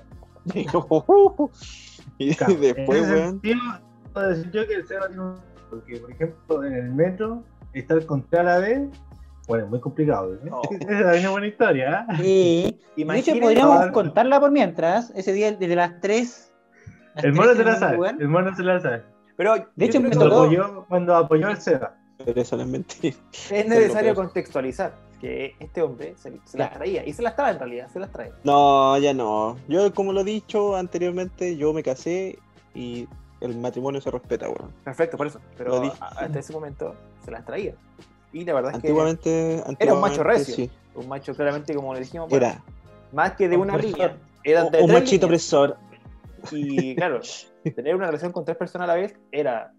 *laughs* *laughs* y claro, después, weón. Yo que el Seba tiene un. Porque, por ejemplo, en el metro, estar contra la vez bueno, muy complicado. ¿eh? Oh. *laughs* es una buena historia. ¿eh? Sí. De hecho, podríamos contarla por mientras. Ese día, desde las 3. el mono se la sabe. El mono se la sabe. Pero, de hecho, me tocó. Apoyó, cuando apoyó el SEBA. Pero eso no es mentira. Es necesario contextualizar que este hombre se, las traía. Y se las trae en realidad, se las trae. No, ya no. Yo, como lo he dicho anteriormente, yo me casé y el matrimonio se respeta, bueno. Perfecto, por eso. Pero hasta ese momento se las traía. Y la verdad es que antiguamente, era un macho recio. Un macho claramente, como le dijimos, era. más que de una línea. Era de un machito opresor. Y claro, *laughs* tener una relación con tres personas a la vez era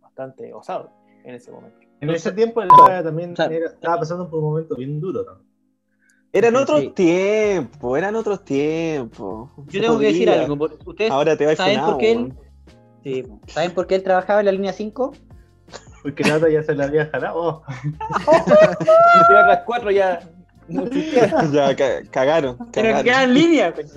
bastante osado en ese momento. En ese tiempo también estaba pasando por un momento bien duro. Eran otros tiempos, eran otros tiempos. Yo tengo que decir algo. ¿Ustedes Ahora te va ¿saben, por qué él, sí, ¿Saben por qué él trabajaba en la línea 5? Porque nada ya se la había jalado. *laughs* *laughs* las cuatro ya. *laughs* ya cagaron. Pero quedan en línea. Pues.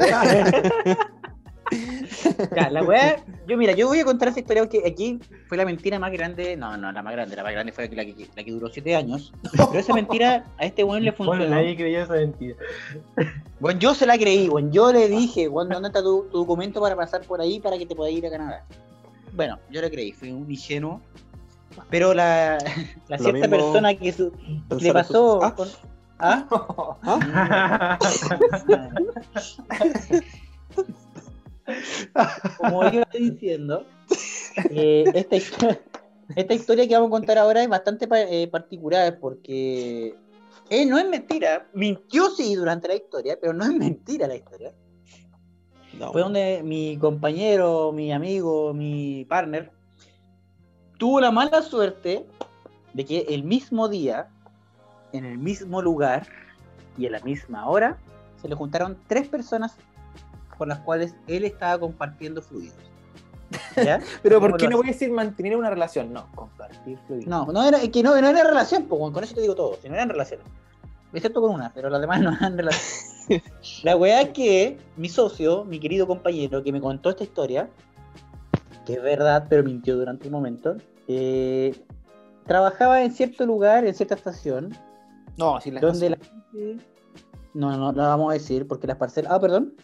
*laughs* ya, la weá, yo mira, yo voy a contar esa historia porque aquí fue la mentira más grande, no, no, la más grande, la más grande fue la que, la que duró siete años, pero esa mentira a este weón le *laughs* funcionó. Bueno, nadie creyó esa mentira. Bueno, yo se la creí, bueno, yo le dije, bueno, ¿dónde está tu, tu, documento para pasar por ahí para que te puedas ir a Canadá? Bueno, yo le creí, fui un ingenuo pero la, la cierta persona que le pasó. ¿Ah? ¿Ah? ¿Ah? *laughs* Como yo estoy diciendo, eh, esta, historia, *laughs* esta, historia que vamos a contar ahora es bastante eh, particular porque eh, no es mentira. Mintió sí durante la historia, pero no es mentira la historia. Fue donde mi compañero, mi amigo, mi partner tuvo la mala suerte de que el mismo día, en el mismo lugar y a la misma hora, se le juntaron tres personas con las cuales él estaba compartiendo fluidos. *laughs* ¿Ya? Pero ¿por qué no voy a decir mantener una relación? No, compartir fluidos. No, no era, que no, no era relación, pues, con eso te digo todo, si no eran relaciones. Excepto con una, pero las demás no eran relaciones. *laughs* la weá es que mi socio, mi querido compañero que me contó esta historia, que es verdad, pero mintió durante un momento, eh, trabajaba en cierto lugar, en cierta estación. No, si la donde la gente... No, no, no vamos a decir porque las parcelas. Ah, perdón. *laughs*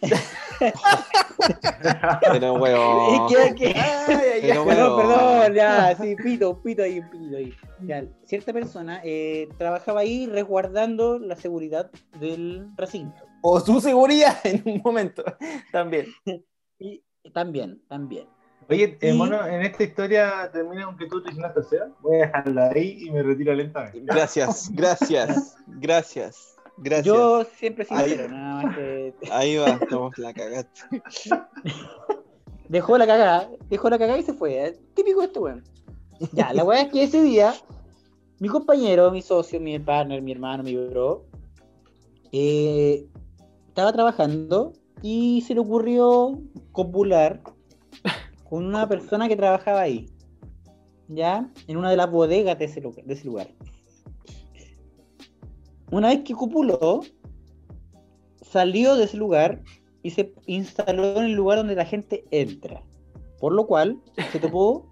Pero huevo. Perdón, perdón, ya, sí, pito, pito ahí, pito ahí. Ya, cierta persona eh, trabajaba ahí resguardando la seguridad del recinto. O su seguridad *laughs* en un momento, también. *laughs* Y también, también. Oye, eh, mono, en esta historia termina con que tú te la tercera. Voy a dejarla ahí y me retiro lentamente. Gracias, gracias, gracias. Gracias. Yo siempre sincero, ahí, nada más que... Ahí va, estamos la cagaste. *laughs* Dejó la cagada, dejó la cagada y se fue. ¿eh? Típico de este weón. Ya, la weá es que ese día, mi compañero, mi socio, mi partner, mi hermano, mi bro, eh, estaba trabajando y se le ocurrió copular con una persona que trabajaba ahí, ya, en una de las bodegas de ese, lugar. Una vez que copuló, salió de ese lugar y se instaló en el lugar donde la gente entra. Por lo cual se topó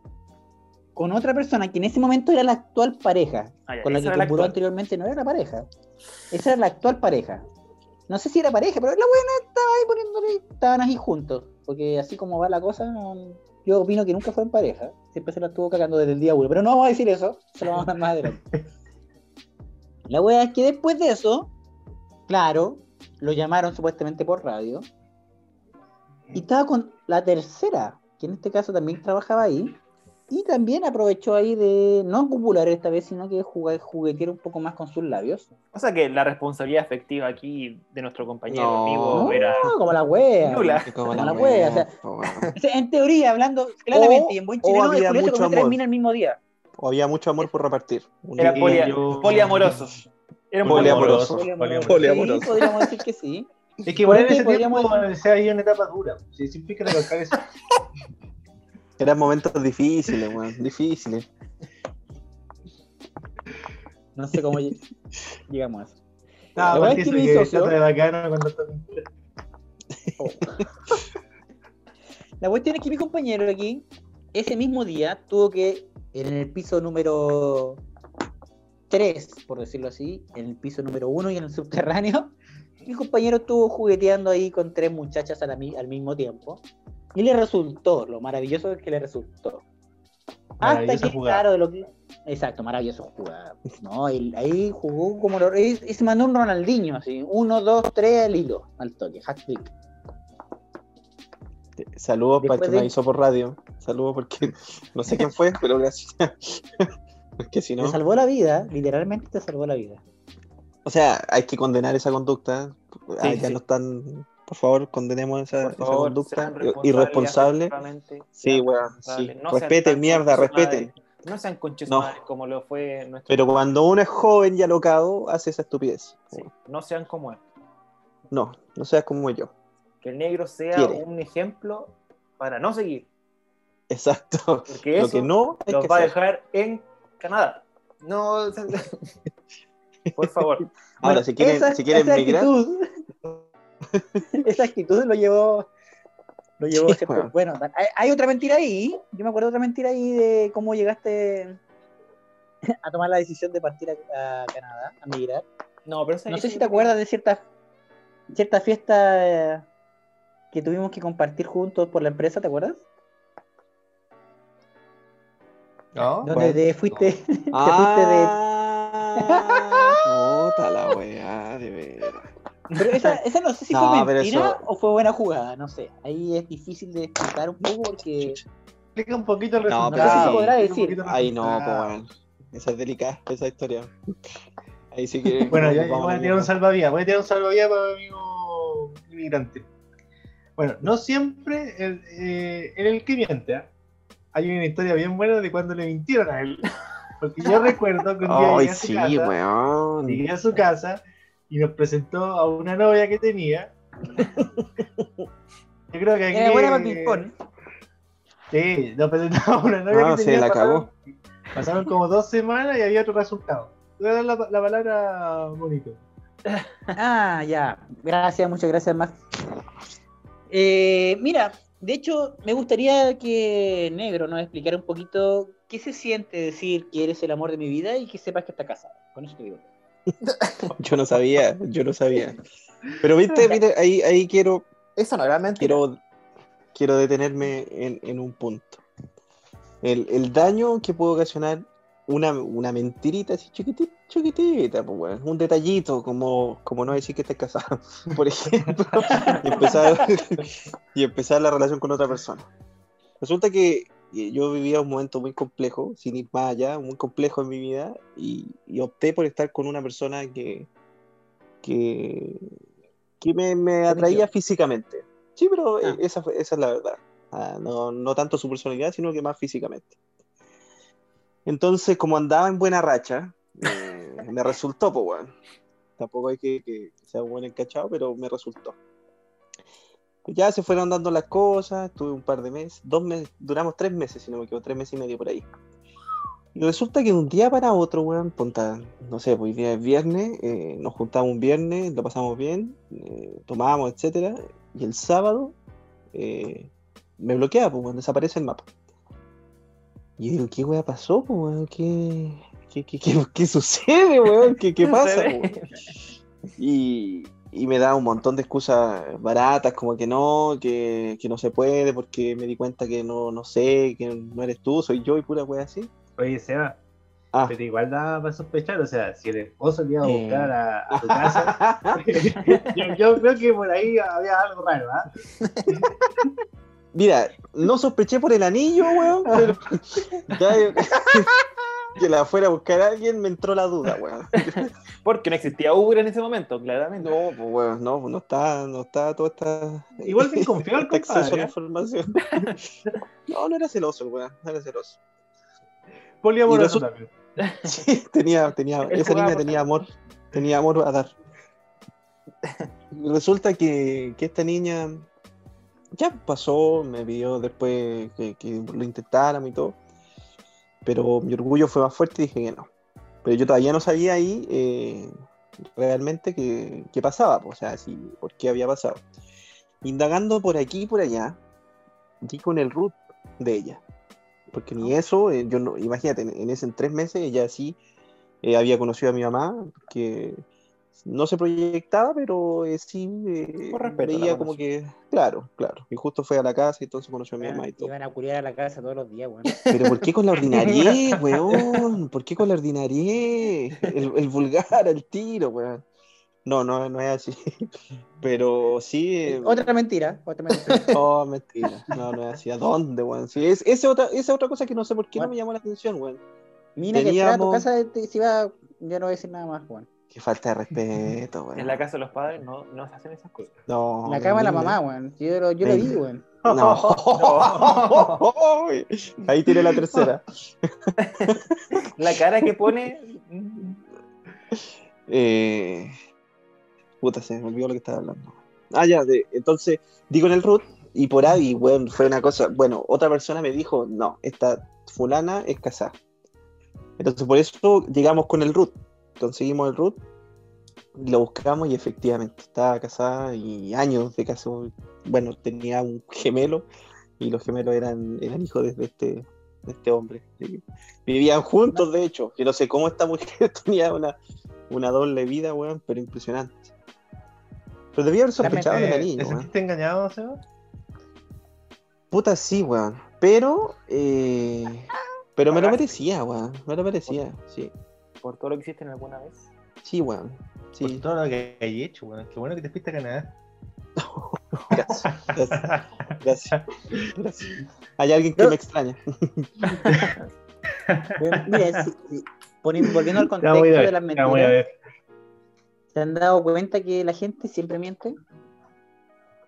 *laughs* con otra persona que en ese momento era la actual pareja. Ah, con la que copuló anteriormente no era la pareja. Esa era la actual pareja. no sé si era pareja, pero la buena estaba ahí poniéndole, estaban ahí juntos. Porque así como va la cosa, yo opino que nunca fue en pareja. Siempre se la estuvo cagando desde el día uno. Pero no vamos a decir eso, se lo vamos a dar más adelante. *laughs* La wea es que después de eso, claro, lo llamaron supuestamente por radio. Y estaba con la tercera, que en este caso también trabajaba ahí. Y también aprovechó ahí de no popular esta vez, sino que jugar, juguetear un poco más con sus labios. O sea que la responsabilidad efectiva aquí de nuestro compañero amigo era. como la wea. Como, la, wea. O sea, *laughs* en teoría, hablando claramente y en buen chileno, había mucho amor. termina el mismo día. O había mucho amor por repartir. Era poliamoroso. Era poliamoroso. Poliamoroso. poliamoroso. Sí, podríamos decir que sí. Es que igual en ese podríamos... tiempo se había una etapa dura. Si siempre que recalcar eso. *laughs* Eran momentos difíciles, weón, difíciles. No sé cómo llegamos a eso. No, la es que mi socio... de bacano cuando oh. *laughs* La cuestión es que mi compañero aquí, ese mismo día, tuvo que, en el piso número 3, por decirlo así, en el piso número 1 y en el subterráneo, *laughs* mi compañero estuvo jugueteando ahí con tres muchachas al mismo tiempo. Y le resultó, lo maravilloso es que le resultó. Hasta que, claro, de lo que. Exacto, maravilloso jugada. No, ahí jugó como lo. Es, mandó un Ronaldinho, así. Uno, dos, tres al hilo, al toque, hat trick. Saludos para el que me hizo por radio. Saludos porque *laughs* no sé quién fue, pero gracias. *laughs* porque si no. Te salvó la vida, literalmente te salvó la vida. O sea, hay que condenar esa conducta. Ah, ya no están por favor, condenemos esa, conducta irresponsable. Sí, weón, sí. respeten, mierda, respeten. No sean conches no. como lo fue nuestro. Pero cuando uno es joven y alocado, hace esa estupidez. no sean como él. No, no seas como yo. Que el negro sea un ejemplo para no seguir. Exacto. Porque eso lo que no nos va a dejar en Canadá. No. *laughs* Por favor. Ahora, si quieren, si quieren migrar. *laughs* esa actitud lo llevó. Lo llevó bueno. hay, otra mentira ahí. Yo me acuerdo otra mentira ahí de cómo llegaste a tomar la decisión de partir a, Canadá, a migrar. No, pero no sé si te acuerdas de cierta, cierta fiesta eh, que tuvimos que compartir juntos por la empresa, ¿te acuerdas? No. Donde te fuiste, *laughs* te fuiste de. Ah, puta la weá, de veras. Pero esa, esa no sé si fue mentira o fue buena jugada, no sé. Ahí es difícil de explicar un poco porque. Explica un poquito el resultado. No, pero sí, podrá decir. Ahí no, pues bueno. Esa es delicada, esa historia. Ahí sí que. Bueno, ya voy a tirar un salvavidas. Voy a tirar un salvavidas para mi amigo inmigrante. Bueno, no siempre el, eh, en el que miente. ¿eh? Hay una historia bien buena de cuando le mintieron a él. Porque yo recuerdo que un día llegué a su sí, casa. Weón. Llegué a su casa y nos presentó a una novia que tenía. Yo creo que aquí. Era buena para Sí, nos presentó a una novia no, que tenía. Se la acabó. Pasaron como dos semanas y había otro resultado. Voy a dar la, la palabra bonito. Ah, ya. Gracias, muchas gracias, más. Eh, mira, de hecho, me gustaría que Negro nos explicara un poquito qué se siente decir que eres el amor de mi vida y que sepas que está casado. Con eso te digo. *laughs* yo no sabía, yo no sabía. Pero viste, viste ahí, ahí quiero. Eso no realmente. Quiero, quiero detenerme en, en un punto. El, el, daño que puede ocasionar una, una mentirita así chiquitita, chiquitita, pues, un detallito, como, como no decir que estás casado, *laughs* por ejemplo, y empezar, *laughs* y empezar la relación con otra persona. Resulta que yo vivía un momento muy complejo, sin ir más allá, muy complejo en mi vida, y, opté por estar con una persona que, que, que me, atraía físicamente. Sí, pero ah. esa, esa es la verdad. Ah, no, no, tanto su personalidad, sino que más físicamente. Entonces, como andaba en buena racha, *laughs* me resultó, pues bueno. Tampoco hay que, que sea un buen encachado, pero me resultó ya se fueron dando las cosas, tuve un par de meses, dos meses, duramos tres meses, si no me equivoco, tres meses y medio por ahí. Y resulta que de un día para otro, weón, ponta, no sé, pues día es viernes, eh, nos juntamos un viernes, lo pasamos bien, eh, tomamos, etcétera, y el sábado eh, me bloquea, pues, weón, desaparece el mapa. Y yo digo, ¿qué weón pasó, pues, weón? ¿Qué, qué, qué, *laughs* qué, sucede, weón? ¿Qué, qué pasa, Y, y me da un montón de excusas baratas, como que no, que, no se puede, porque me di cuenta que no, no sé, que no eres tú, soy yo y pura wea así. Oye, Seba, ah. pero igual da para sospechar, o sea, si el esposo te iba a eh. buscar a, tu casa, *laughs* yo, creo que por ahí había algo raro, ¿ah? Mira, no sospeché por el anillo, weón, pero *laughs* que la fuera a buscar a alguien me entró la duda, weón. *laughs* Porque no existía Uber en ese momento, claramente. No, pues weón, no, no está, no está toda esta. Igual que *laughs* confió el acceso a la ¿eh? información. *laughs* no, no era celoso, weón, no era celoso. Poliamoroso también. Sí, tenía, tenía, esa niña tenía amor, tenía amor a dar. Resulta que, que esta niña ya pasó, me pidió después que, lo intentáramos y todo. Pero mi orgullo fue más fuerte y dije que no. Pero yo todavía no sabía ahí eh, realmente qué, pasaba, o sea, si, por qué había pasado. Indagando por aquí y por allá, di con el root de ella. Porque ni eso, eh, yo no, imagínate, en, en ese en tres meses ella sí eh, había conocido a mi mamá, que no se proyectaba, pero eh, sí eh, veía como que, claro, claro. Y justo fue a la casa y entonces conoció a mi mamá y todo. Iban a curiar a la casa todos los días, weón. *laughs* Pero ¿por qué con la ordinarie, *laughs* weón? ¿Por qué con la ordinarie? El, vulgar, el tiro, weón. No, no, no es así. *laughs* Pero sí. Eh, otra mentira. Otra mentira. Oh, mentira. No, no es así. ¿A dónde, weón? Sí, es, esa, otra, esa otra cosa que no sé por qué no me llamó la atención, weón. Mira que a tu casa si va, yo no voy a decir nada más, weón. Qué falta de *laughs* respeto, güey. En la casa de los padres no, no se hacen esas cosas. No. En la cama de la mamá, güey. Yo, lo, yo lo vi, güey. No. *laughs* Ahí tiene la tercera. *laughs* la cara que pone. Eh... Puta, se me olvidó lo que estaba hablando. Ah, ya, de... entonces, digo en el root, y por ahí, güey, fue una cosa. Bueno, otra persona me dijo, no, esta fulana es casada. Entonces, por eso llegamos con el root conseguimos el root, lo buscamos y efectivamente estaba casada y años de caso. Bueno, tenía un gemelo y los gemelos eran, eran hijos de, este, este hombre. Vivían juntos, de hecho. Yo no sé cómo esta mujer *laughs* tenía una, una doble vida, weón, pero impresionante. Pero debía haber sospechado de la niña. ¿Te sentiste engañado, Seba? Puta, sí, weón. Pero, eh, pero me lo merecía, weón. Me lo merecía, sí por todo lo que hiciste en alguna vez. Sí, weón. Sí. Por todo lo que hay hecho, weón. Qué bueno que te fuiste a Canadá. *laughs* gracias, gracias, gracias, Hay alguien que me extraña. *laughs* Mira, volviendo al *laughs* contexto de las mentiras, ¿se han dado cuenta que la gente siempre miente?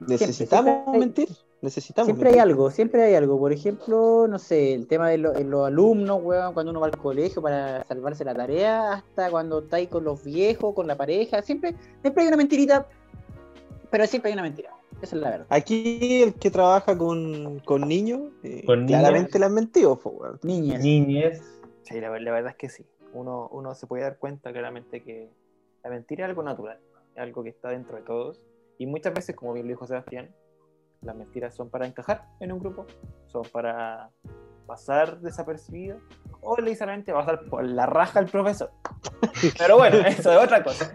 Necesitamos mentir. Necesitamos. Siempre hay algo, siempre hay algo. Por ejemplo, no sé, el tema de, los alumnos, weón, cuando uno va al colegio para salvarse la tarea, hasta cuando está ahí con los viejos, con la pareja, siempre, siempre hay una mentirita, pero siempre hay una mentira. Esa es la verdad. Aquí el que trabaja con, con niños, eh, claramente le han mentido, weón. Niñas. Niñez. Sí, la, verdad es que sí. Uno, uno se puede dar cuenta claramente que la mentira es algo natural, es algo que está dentro de todos. Y muchas veces, como bien lo dijo Sebastián, las mentiras son para encajar en un grupo, son para pasar desapercibido o literalmente pasar por la raja al profesor. *laughs* Pero bueno, eso es otra cosa.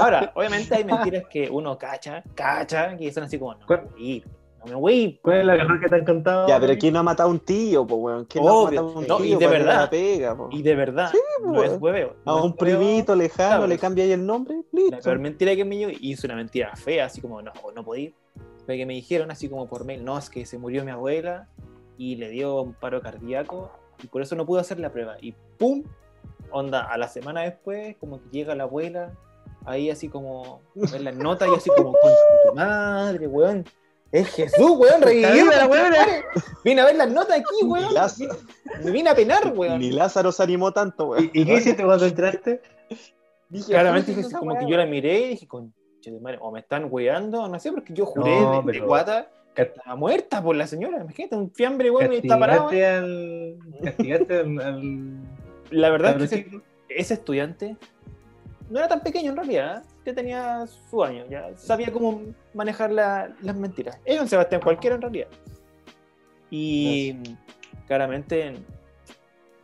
Ahora, obviamente hay mentiras que uno cacha, cacha, que son así como, no, me no me voy. ¿Cuál es la mejor que te han contado? Ya, pero ¿quién no ha matado a un tío, pues, weón? ¿Quién no ha matado a un tío? y de verdad. Pega, y de verdad. Sí, no es hueveo. a un primito lejano le cambia ahí el nombre, listo. La peor mentira que me dio hizo una mentira fea, así como, no, no podía que me dijeron así como por mail, no, es que se murió mi abuela y le dio un paro cardíaco y por eso no pudo hacer la prueba. Y ¡pum! Onda, a la semana después, como que llega la abuela, ahí así como, en la nota y así como, con tu madre, weón. Es Jesús, weón, reviviendo la weón. Vine a ver las notas aquí, weón. Me vine a penar, weón. Ni Lázaro se animó tanto, weón. ¿Y, qué hiciste cuando entraste? Dije, Claramente dije, como que yo la miré y dije, con o me están weando, no sé, porque yo juré de, guata que estaba muerta por la señora. Imagínate, un fiambre, weón, y está parado. Al, castigaste al, La verdad es que ese, estudiante no era tan pequeño en realidad, que tenía su año, ya sabía cómo manejar las mentiras. Era un Sebastián cualquiera en realidad. Y claramente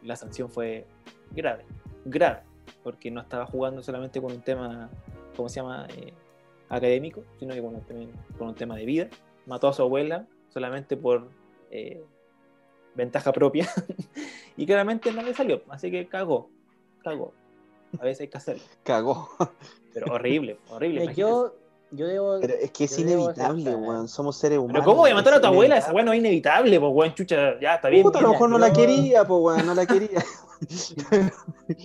la sanción fue grave, grave, porque no estaba jugando solamente con un tema, ¿cómo se llama? Eh, académico, sino que con un, tema de vida. Mató a su abuela solamente por eh, ventaja propia *laughs* y claramente no le salió, así que cagó, cagó. A veces hay que hacerlo. Cagó. Pero horrible, horrible. Yo, yo debo. Pero es que es inevitable, weón. Somos seres humanos. Pero ¿cómo voy a matar a tu abuela? Esa weón no es inevitable, pues weón, chucha, ya está bien. Puta, a lo mejor no la quería, pues weón, no la quería.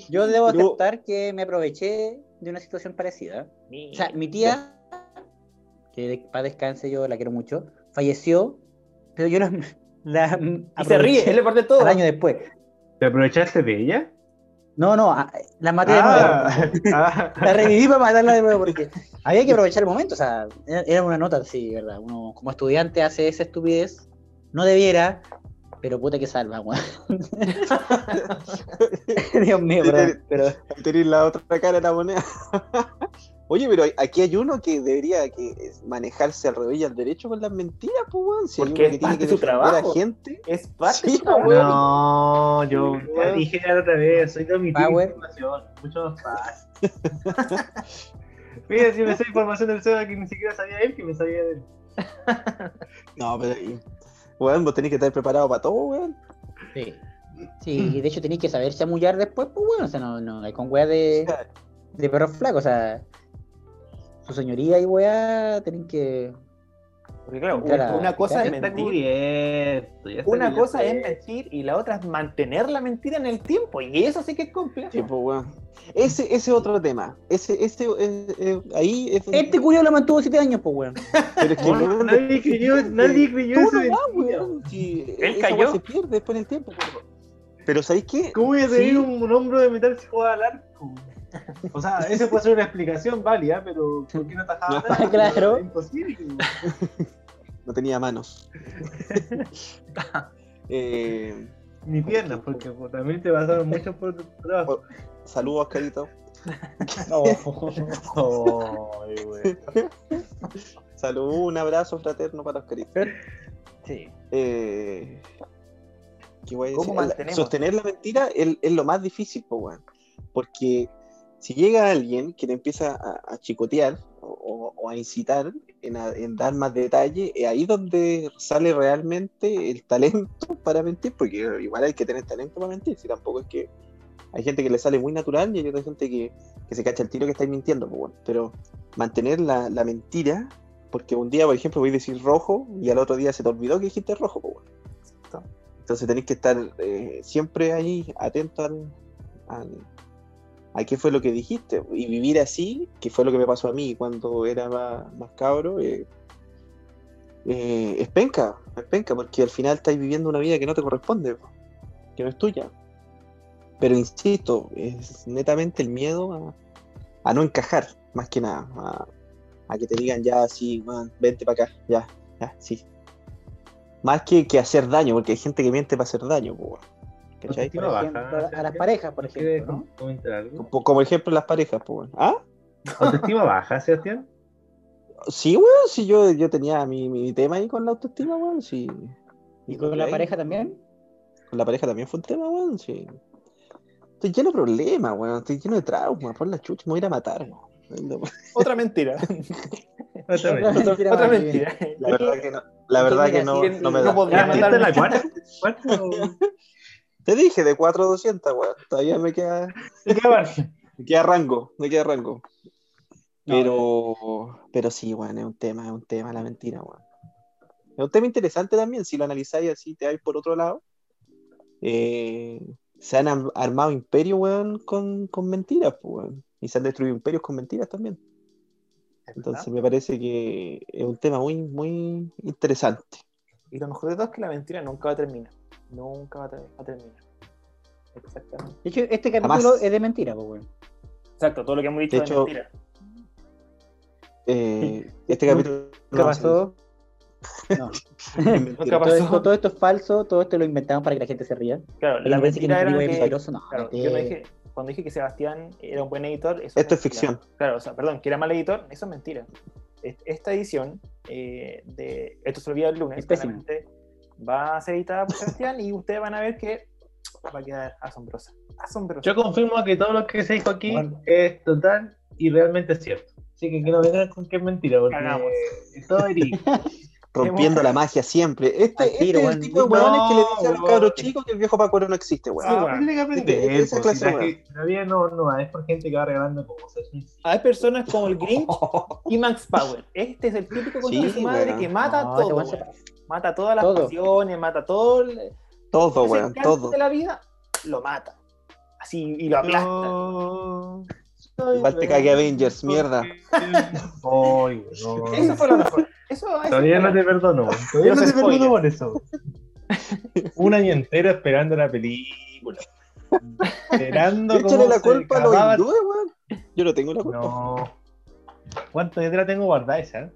yo debo aceptar que me aproveché de una situación parecida. O sea, mi tía, que para descanse, yo la quiero mucho, falleció, pero yo no. *laughs* La y se ríe, él le parte todo. Al año después. ¿Te aprovechaste de ella? No, no, la maté de nuevo. Ah, *laughs* ah. La reviví para matarla de nuevo porque había que aprovechar el momento. O sea, era una nota así, ¿verdad? Uno como estudiante hace esa estupidez. No debiera, pero puta que salva, weón. *laughs* *laughs* Dios mío, perdón, pero. Tener la otra cara de la moneda. *laughs* Oye, pero aquí hay uno que debería que manejarse al revés y al derecho con las mentiras, pues, weón. Si Porque es parte de su trabajo. gente. Es parte sí, No, yo te dije la otra vez, soy de mi información. Mucho más fácil. Mira, si me sé información del SEBA que ni siquiera sabía él, que me sabía de él. no, pero Weón, vos tenés que estar preparado para todo, weón. Sí. Sí, y de hecho tenéis que saber chamullar después, pues bueno, o sea, no, no hay con weá de, de perros flacos, o sea, su señoría y weá tienen que. Porque claro, una, cosa es mentir. una cosa es mentir y la otra es mantener la mentira en el tiempo. Y eso sí que es complejo. Sí, pues. Ese, ese otro tema. Ese, ese, eh, eh, ahí es Este cuyo lo mantuvo siete años, pues, weón. Pero es que no, nadie creyó, nadie creyó eso. No weón. Él cayó. se pierde después en el tiempo. Pero, ¿sabéis qué? ¿Cómo voy a tener un, hombro de metal si juega al arco? O sea, esa puede ser una explicación válida, pero ¿por qué no *laughs* atajaba nada? Claro. imposible. *laughs* No tenía manos. *laughs* eh, Ni piernas, porque también te pasaron mucho por trabajo. Saludos, Oscarito. *laughs* Saludos, un abrazo fraterno para Oscarito. Sí. Eh, Sostener la mentira es, lo más difícil, porque si llega alguien que te empieza a, chicotear o, a incitar en, dar más detalle, es ahí donde sale realmente el talento para mentir, porque igual hay que tener talento para mentir, si tampoco es que hay gente que le sale muy natural y hay otra gente que, se cacha el tiro que está mintiendo, pues bueno, pero mantener la, mentira, porque un día, por ejemplo, voy a decir rojo y al otro día se te olvidó que dijiste rojo, pues bueno. Entonces tenéis que estar eh, siempre ahí atento al, a qué fue lo que dijiste y vivir así, que fue lo que me pasó a mí cuando era más, cabro, eh, eh, es penca, es penca, porque al final estáis viviendo una vida que no te corresponde, que no es tuya. Pero insisto, es netamente el miedo a, no encajar, más que nada, a, que te digan ya así, vente para acá, ya, ya, sí. Más que, que hacer daño, porque hay gente que miente para hacer daño, pues, a las parejas, por ejemplo. Como, ejemplo las parejas, pues. ¿Ah? ¿Autoestima baja, Sebastián? Sí, weón, sí, yo, yo tenía mi, mi tema ahí con la autoestima, weón, sí. ¿Y con la pareja también? Con la pareja también fue un tema, weón, sí. Estoy lleno de problemas, weón, estoy lleno de traumas, por la chucha, me voy a ir a matar, *laughs* Otra mentira. *laughs* Otra mentira. Otra mentira. La verdad que no, la verdad que no, no me da. ¿No matar la cuarta? *laughs* Te dije, de 4 a 200, weón. Todavía me queda. *laughs* Me queda, me queda rango, me queda rango. Pero, pero sí, weón, es un tema, es un tema la mentira, weón. Es un tema interesante también, si lo analizáis así, te vais por otro lado. Eh, se han armado imperios, weón, con, con mentiras, pues, weón. Y se han destruido imperios con mentiras también. Entonces me parece que es un tema muy, muy interesante. Y lo mejor de todo es que la mentira nunca va a terminar nunca va a, terminar. Exactamente. De hecho, este capítulo es de mentira, pues, bueno. Exacto, todo lo que hemos dicho de es mentira. Eh, *laughs* este capítulo. ¿Qué pasó? No. *laughs* todo, esto, todo, esto, es falso, todo esto lo inventamos para que la gente se ría. Claro, la mentira era que, no, claro, yo no dije, cuando dije que Sebastián era un buen editor, eso esto es, ficción. Claro, o sea, perdón, que era mal editor, eso es mentira. Esta edición eh, de esto se olvida el lunes, claramente, va a ser editada por Sebastián y ustedes van a ver que va a quedar asombrosa. asombrosa. Yo confirmo que todo lo que se dijo aquí es total y realmente cierto. Así que quiero ver con qué es mentira, porque es todo *laughs* rompiendo la magia siempre. Este, este es el tipo de weones que le dice a los cabros chicos que el viejo Paco no existe, weón. tiene que aprender. Este, esa clase, todavía no, no, es por gente que va regalando cosas. Hay personas como el Grinch *laughs* y Max Power. Este es el típico con sí, su madre que mata no, todo. Mata todas las pasiones, mata todo. El... Todo, weón, todo. de la vida, lo mata. Así, y lo aplasta. No. Igual te cague Avengers, mierda. Eso fue lo mejor. Eso, Todavía no te perdono. Todavía no, te perdono por eso. Un año entero esperando la película. Esperando Échale la culpa a los hindúes, weón. Yo no tengo la culpa. No. ¿Cuánto de la tengo guardada esa?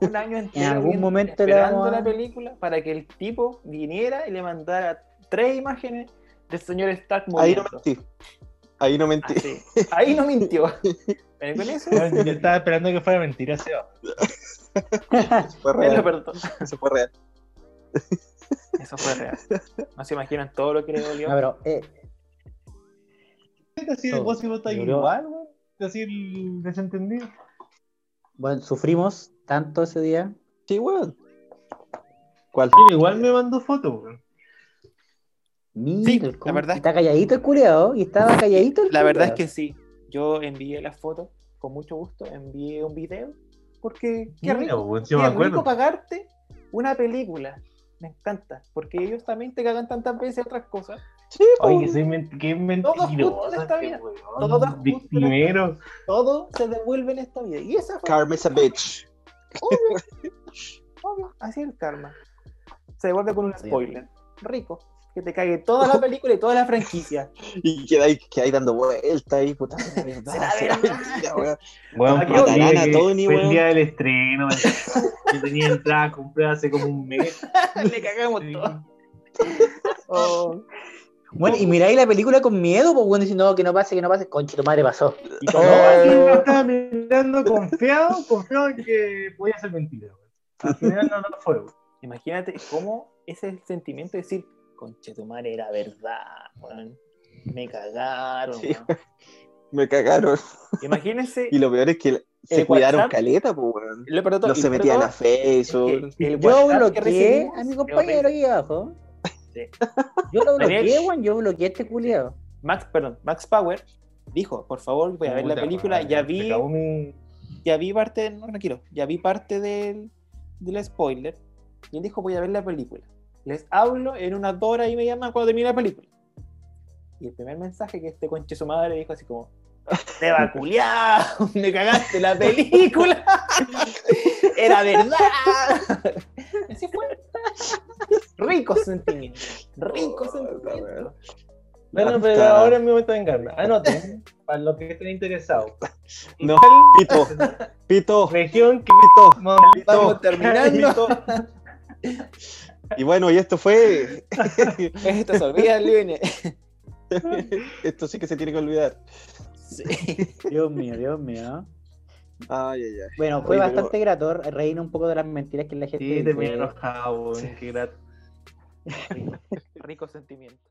Un año entero. En algún momento esperando la película para que el tipo viniera y le mandara tres imágenes del señor Stark Ahí no mentí. Ahí no mentí. Ah, Ahí no mintió. *laughs* con eso? Yo estaba esperando que fuera mentira, *laughs* Seba. Eso fue real. Eso fue real. Eso fue real. No se imaginan todo lo que le dolió. No, pero, eh, así de vos y vos estás igual? Así desentendido. Bueno, sufrimos tanto ese día. Sí, weón. ¿Cuál? igual me mandó fotos, weón. Mira, la verdad está calladito el culeado y estaba calladito el La verdad es que sí. Yo envié las fotos con mucho gusto, envié un video porque qué rico, qué pagarte una película. Me encanta, porque ellos también te cagan tantas veces otras cosas. Sí, Oye, soy men qué mentiroso. Todo. Todo, todo se devuelve en esta vida. Y esa fue Karma is a bitch. Obvio. *laughs* Obvio. Así es el karma. Se devuelve con un spoiler. Rico que te cague toda la película y toda la franquicia. *laughs* y queda ahí, que ahí dando vueltas ahí, puta. *laughs* Será mentira, weón. Bueno, Matarán a Tony, weón. el día del estreno, que tenía entrada comprada hace como un mes. Le cagamos todo. Oh. Bueno, y miráis la película con miedo, pues bueno, diciendo no, que no pase, que no pase, concha, tu madre pasó. Y como oh. estaba mirando confiado, confiado en que podía ser mentira. Al final no, no fue. Imagínate cómo ese es el sentimiento de decir, madre era verdad, Me cagaron. *laughs* me cagaron. Imagínense. y lo peor es que se cuidaron caleta, pues, No se metían a Facebook. yo bloqueé a mi compañero aquí abajo. *laughs* Yo lo bloqueé, weón. Yo bloqueé a este culiado. Max, perdón, Max Power dijo, por favor, voy a ver la película. Ya vi. Ya vi parte. No, no quiero. Ya vi parte del, del spoiler. Y él dijo, voy a ver la película les hablo en unas dos horas y media más cuando termine la película. Y el primer mensaje que este conche su madre dijo así como, te va culiado, *laughs* me cagaste la película, *laughs* era verdad. *laughs* Así fue. Rico sentimiento, rico sentimiento. Bueno, pero ahora es mi momento de engañar. Anoten, para los que estén interesados. *laughs* No, pito, pito. Región que pito. Estamos terminando. Y bueno, y esto fue. *laughs* esto se olvida, Lune. esto sí que se tiene que olvidar. Dios mío, Dios mío. Ay, ay, ay. Bueno, fue bastante grato reírnos un poco de las mentiras que la gente. Sí, terminé enojado, qué grato. *laughs* Rico sentimiento.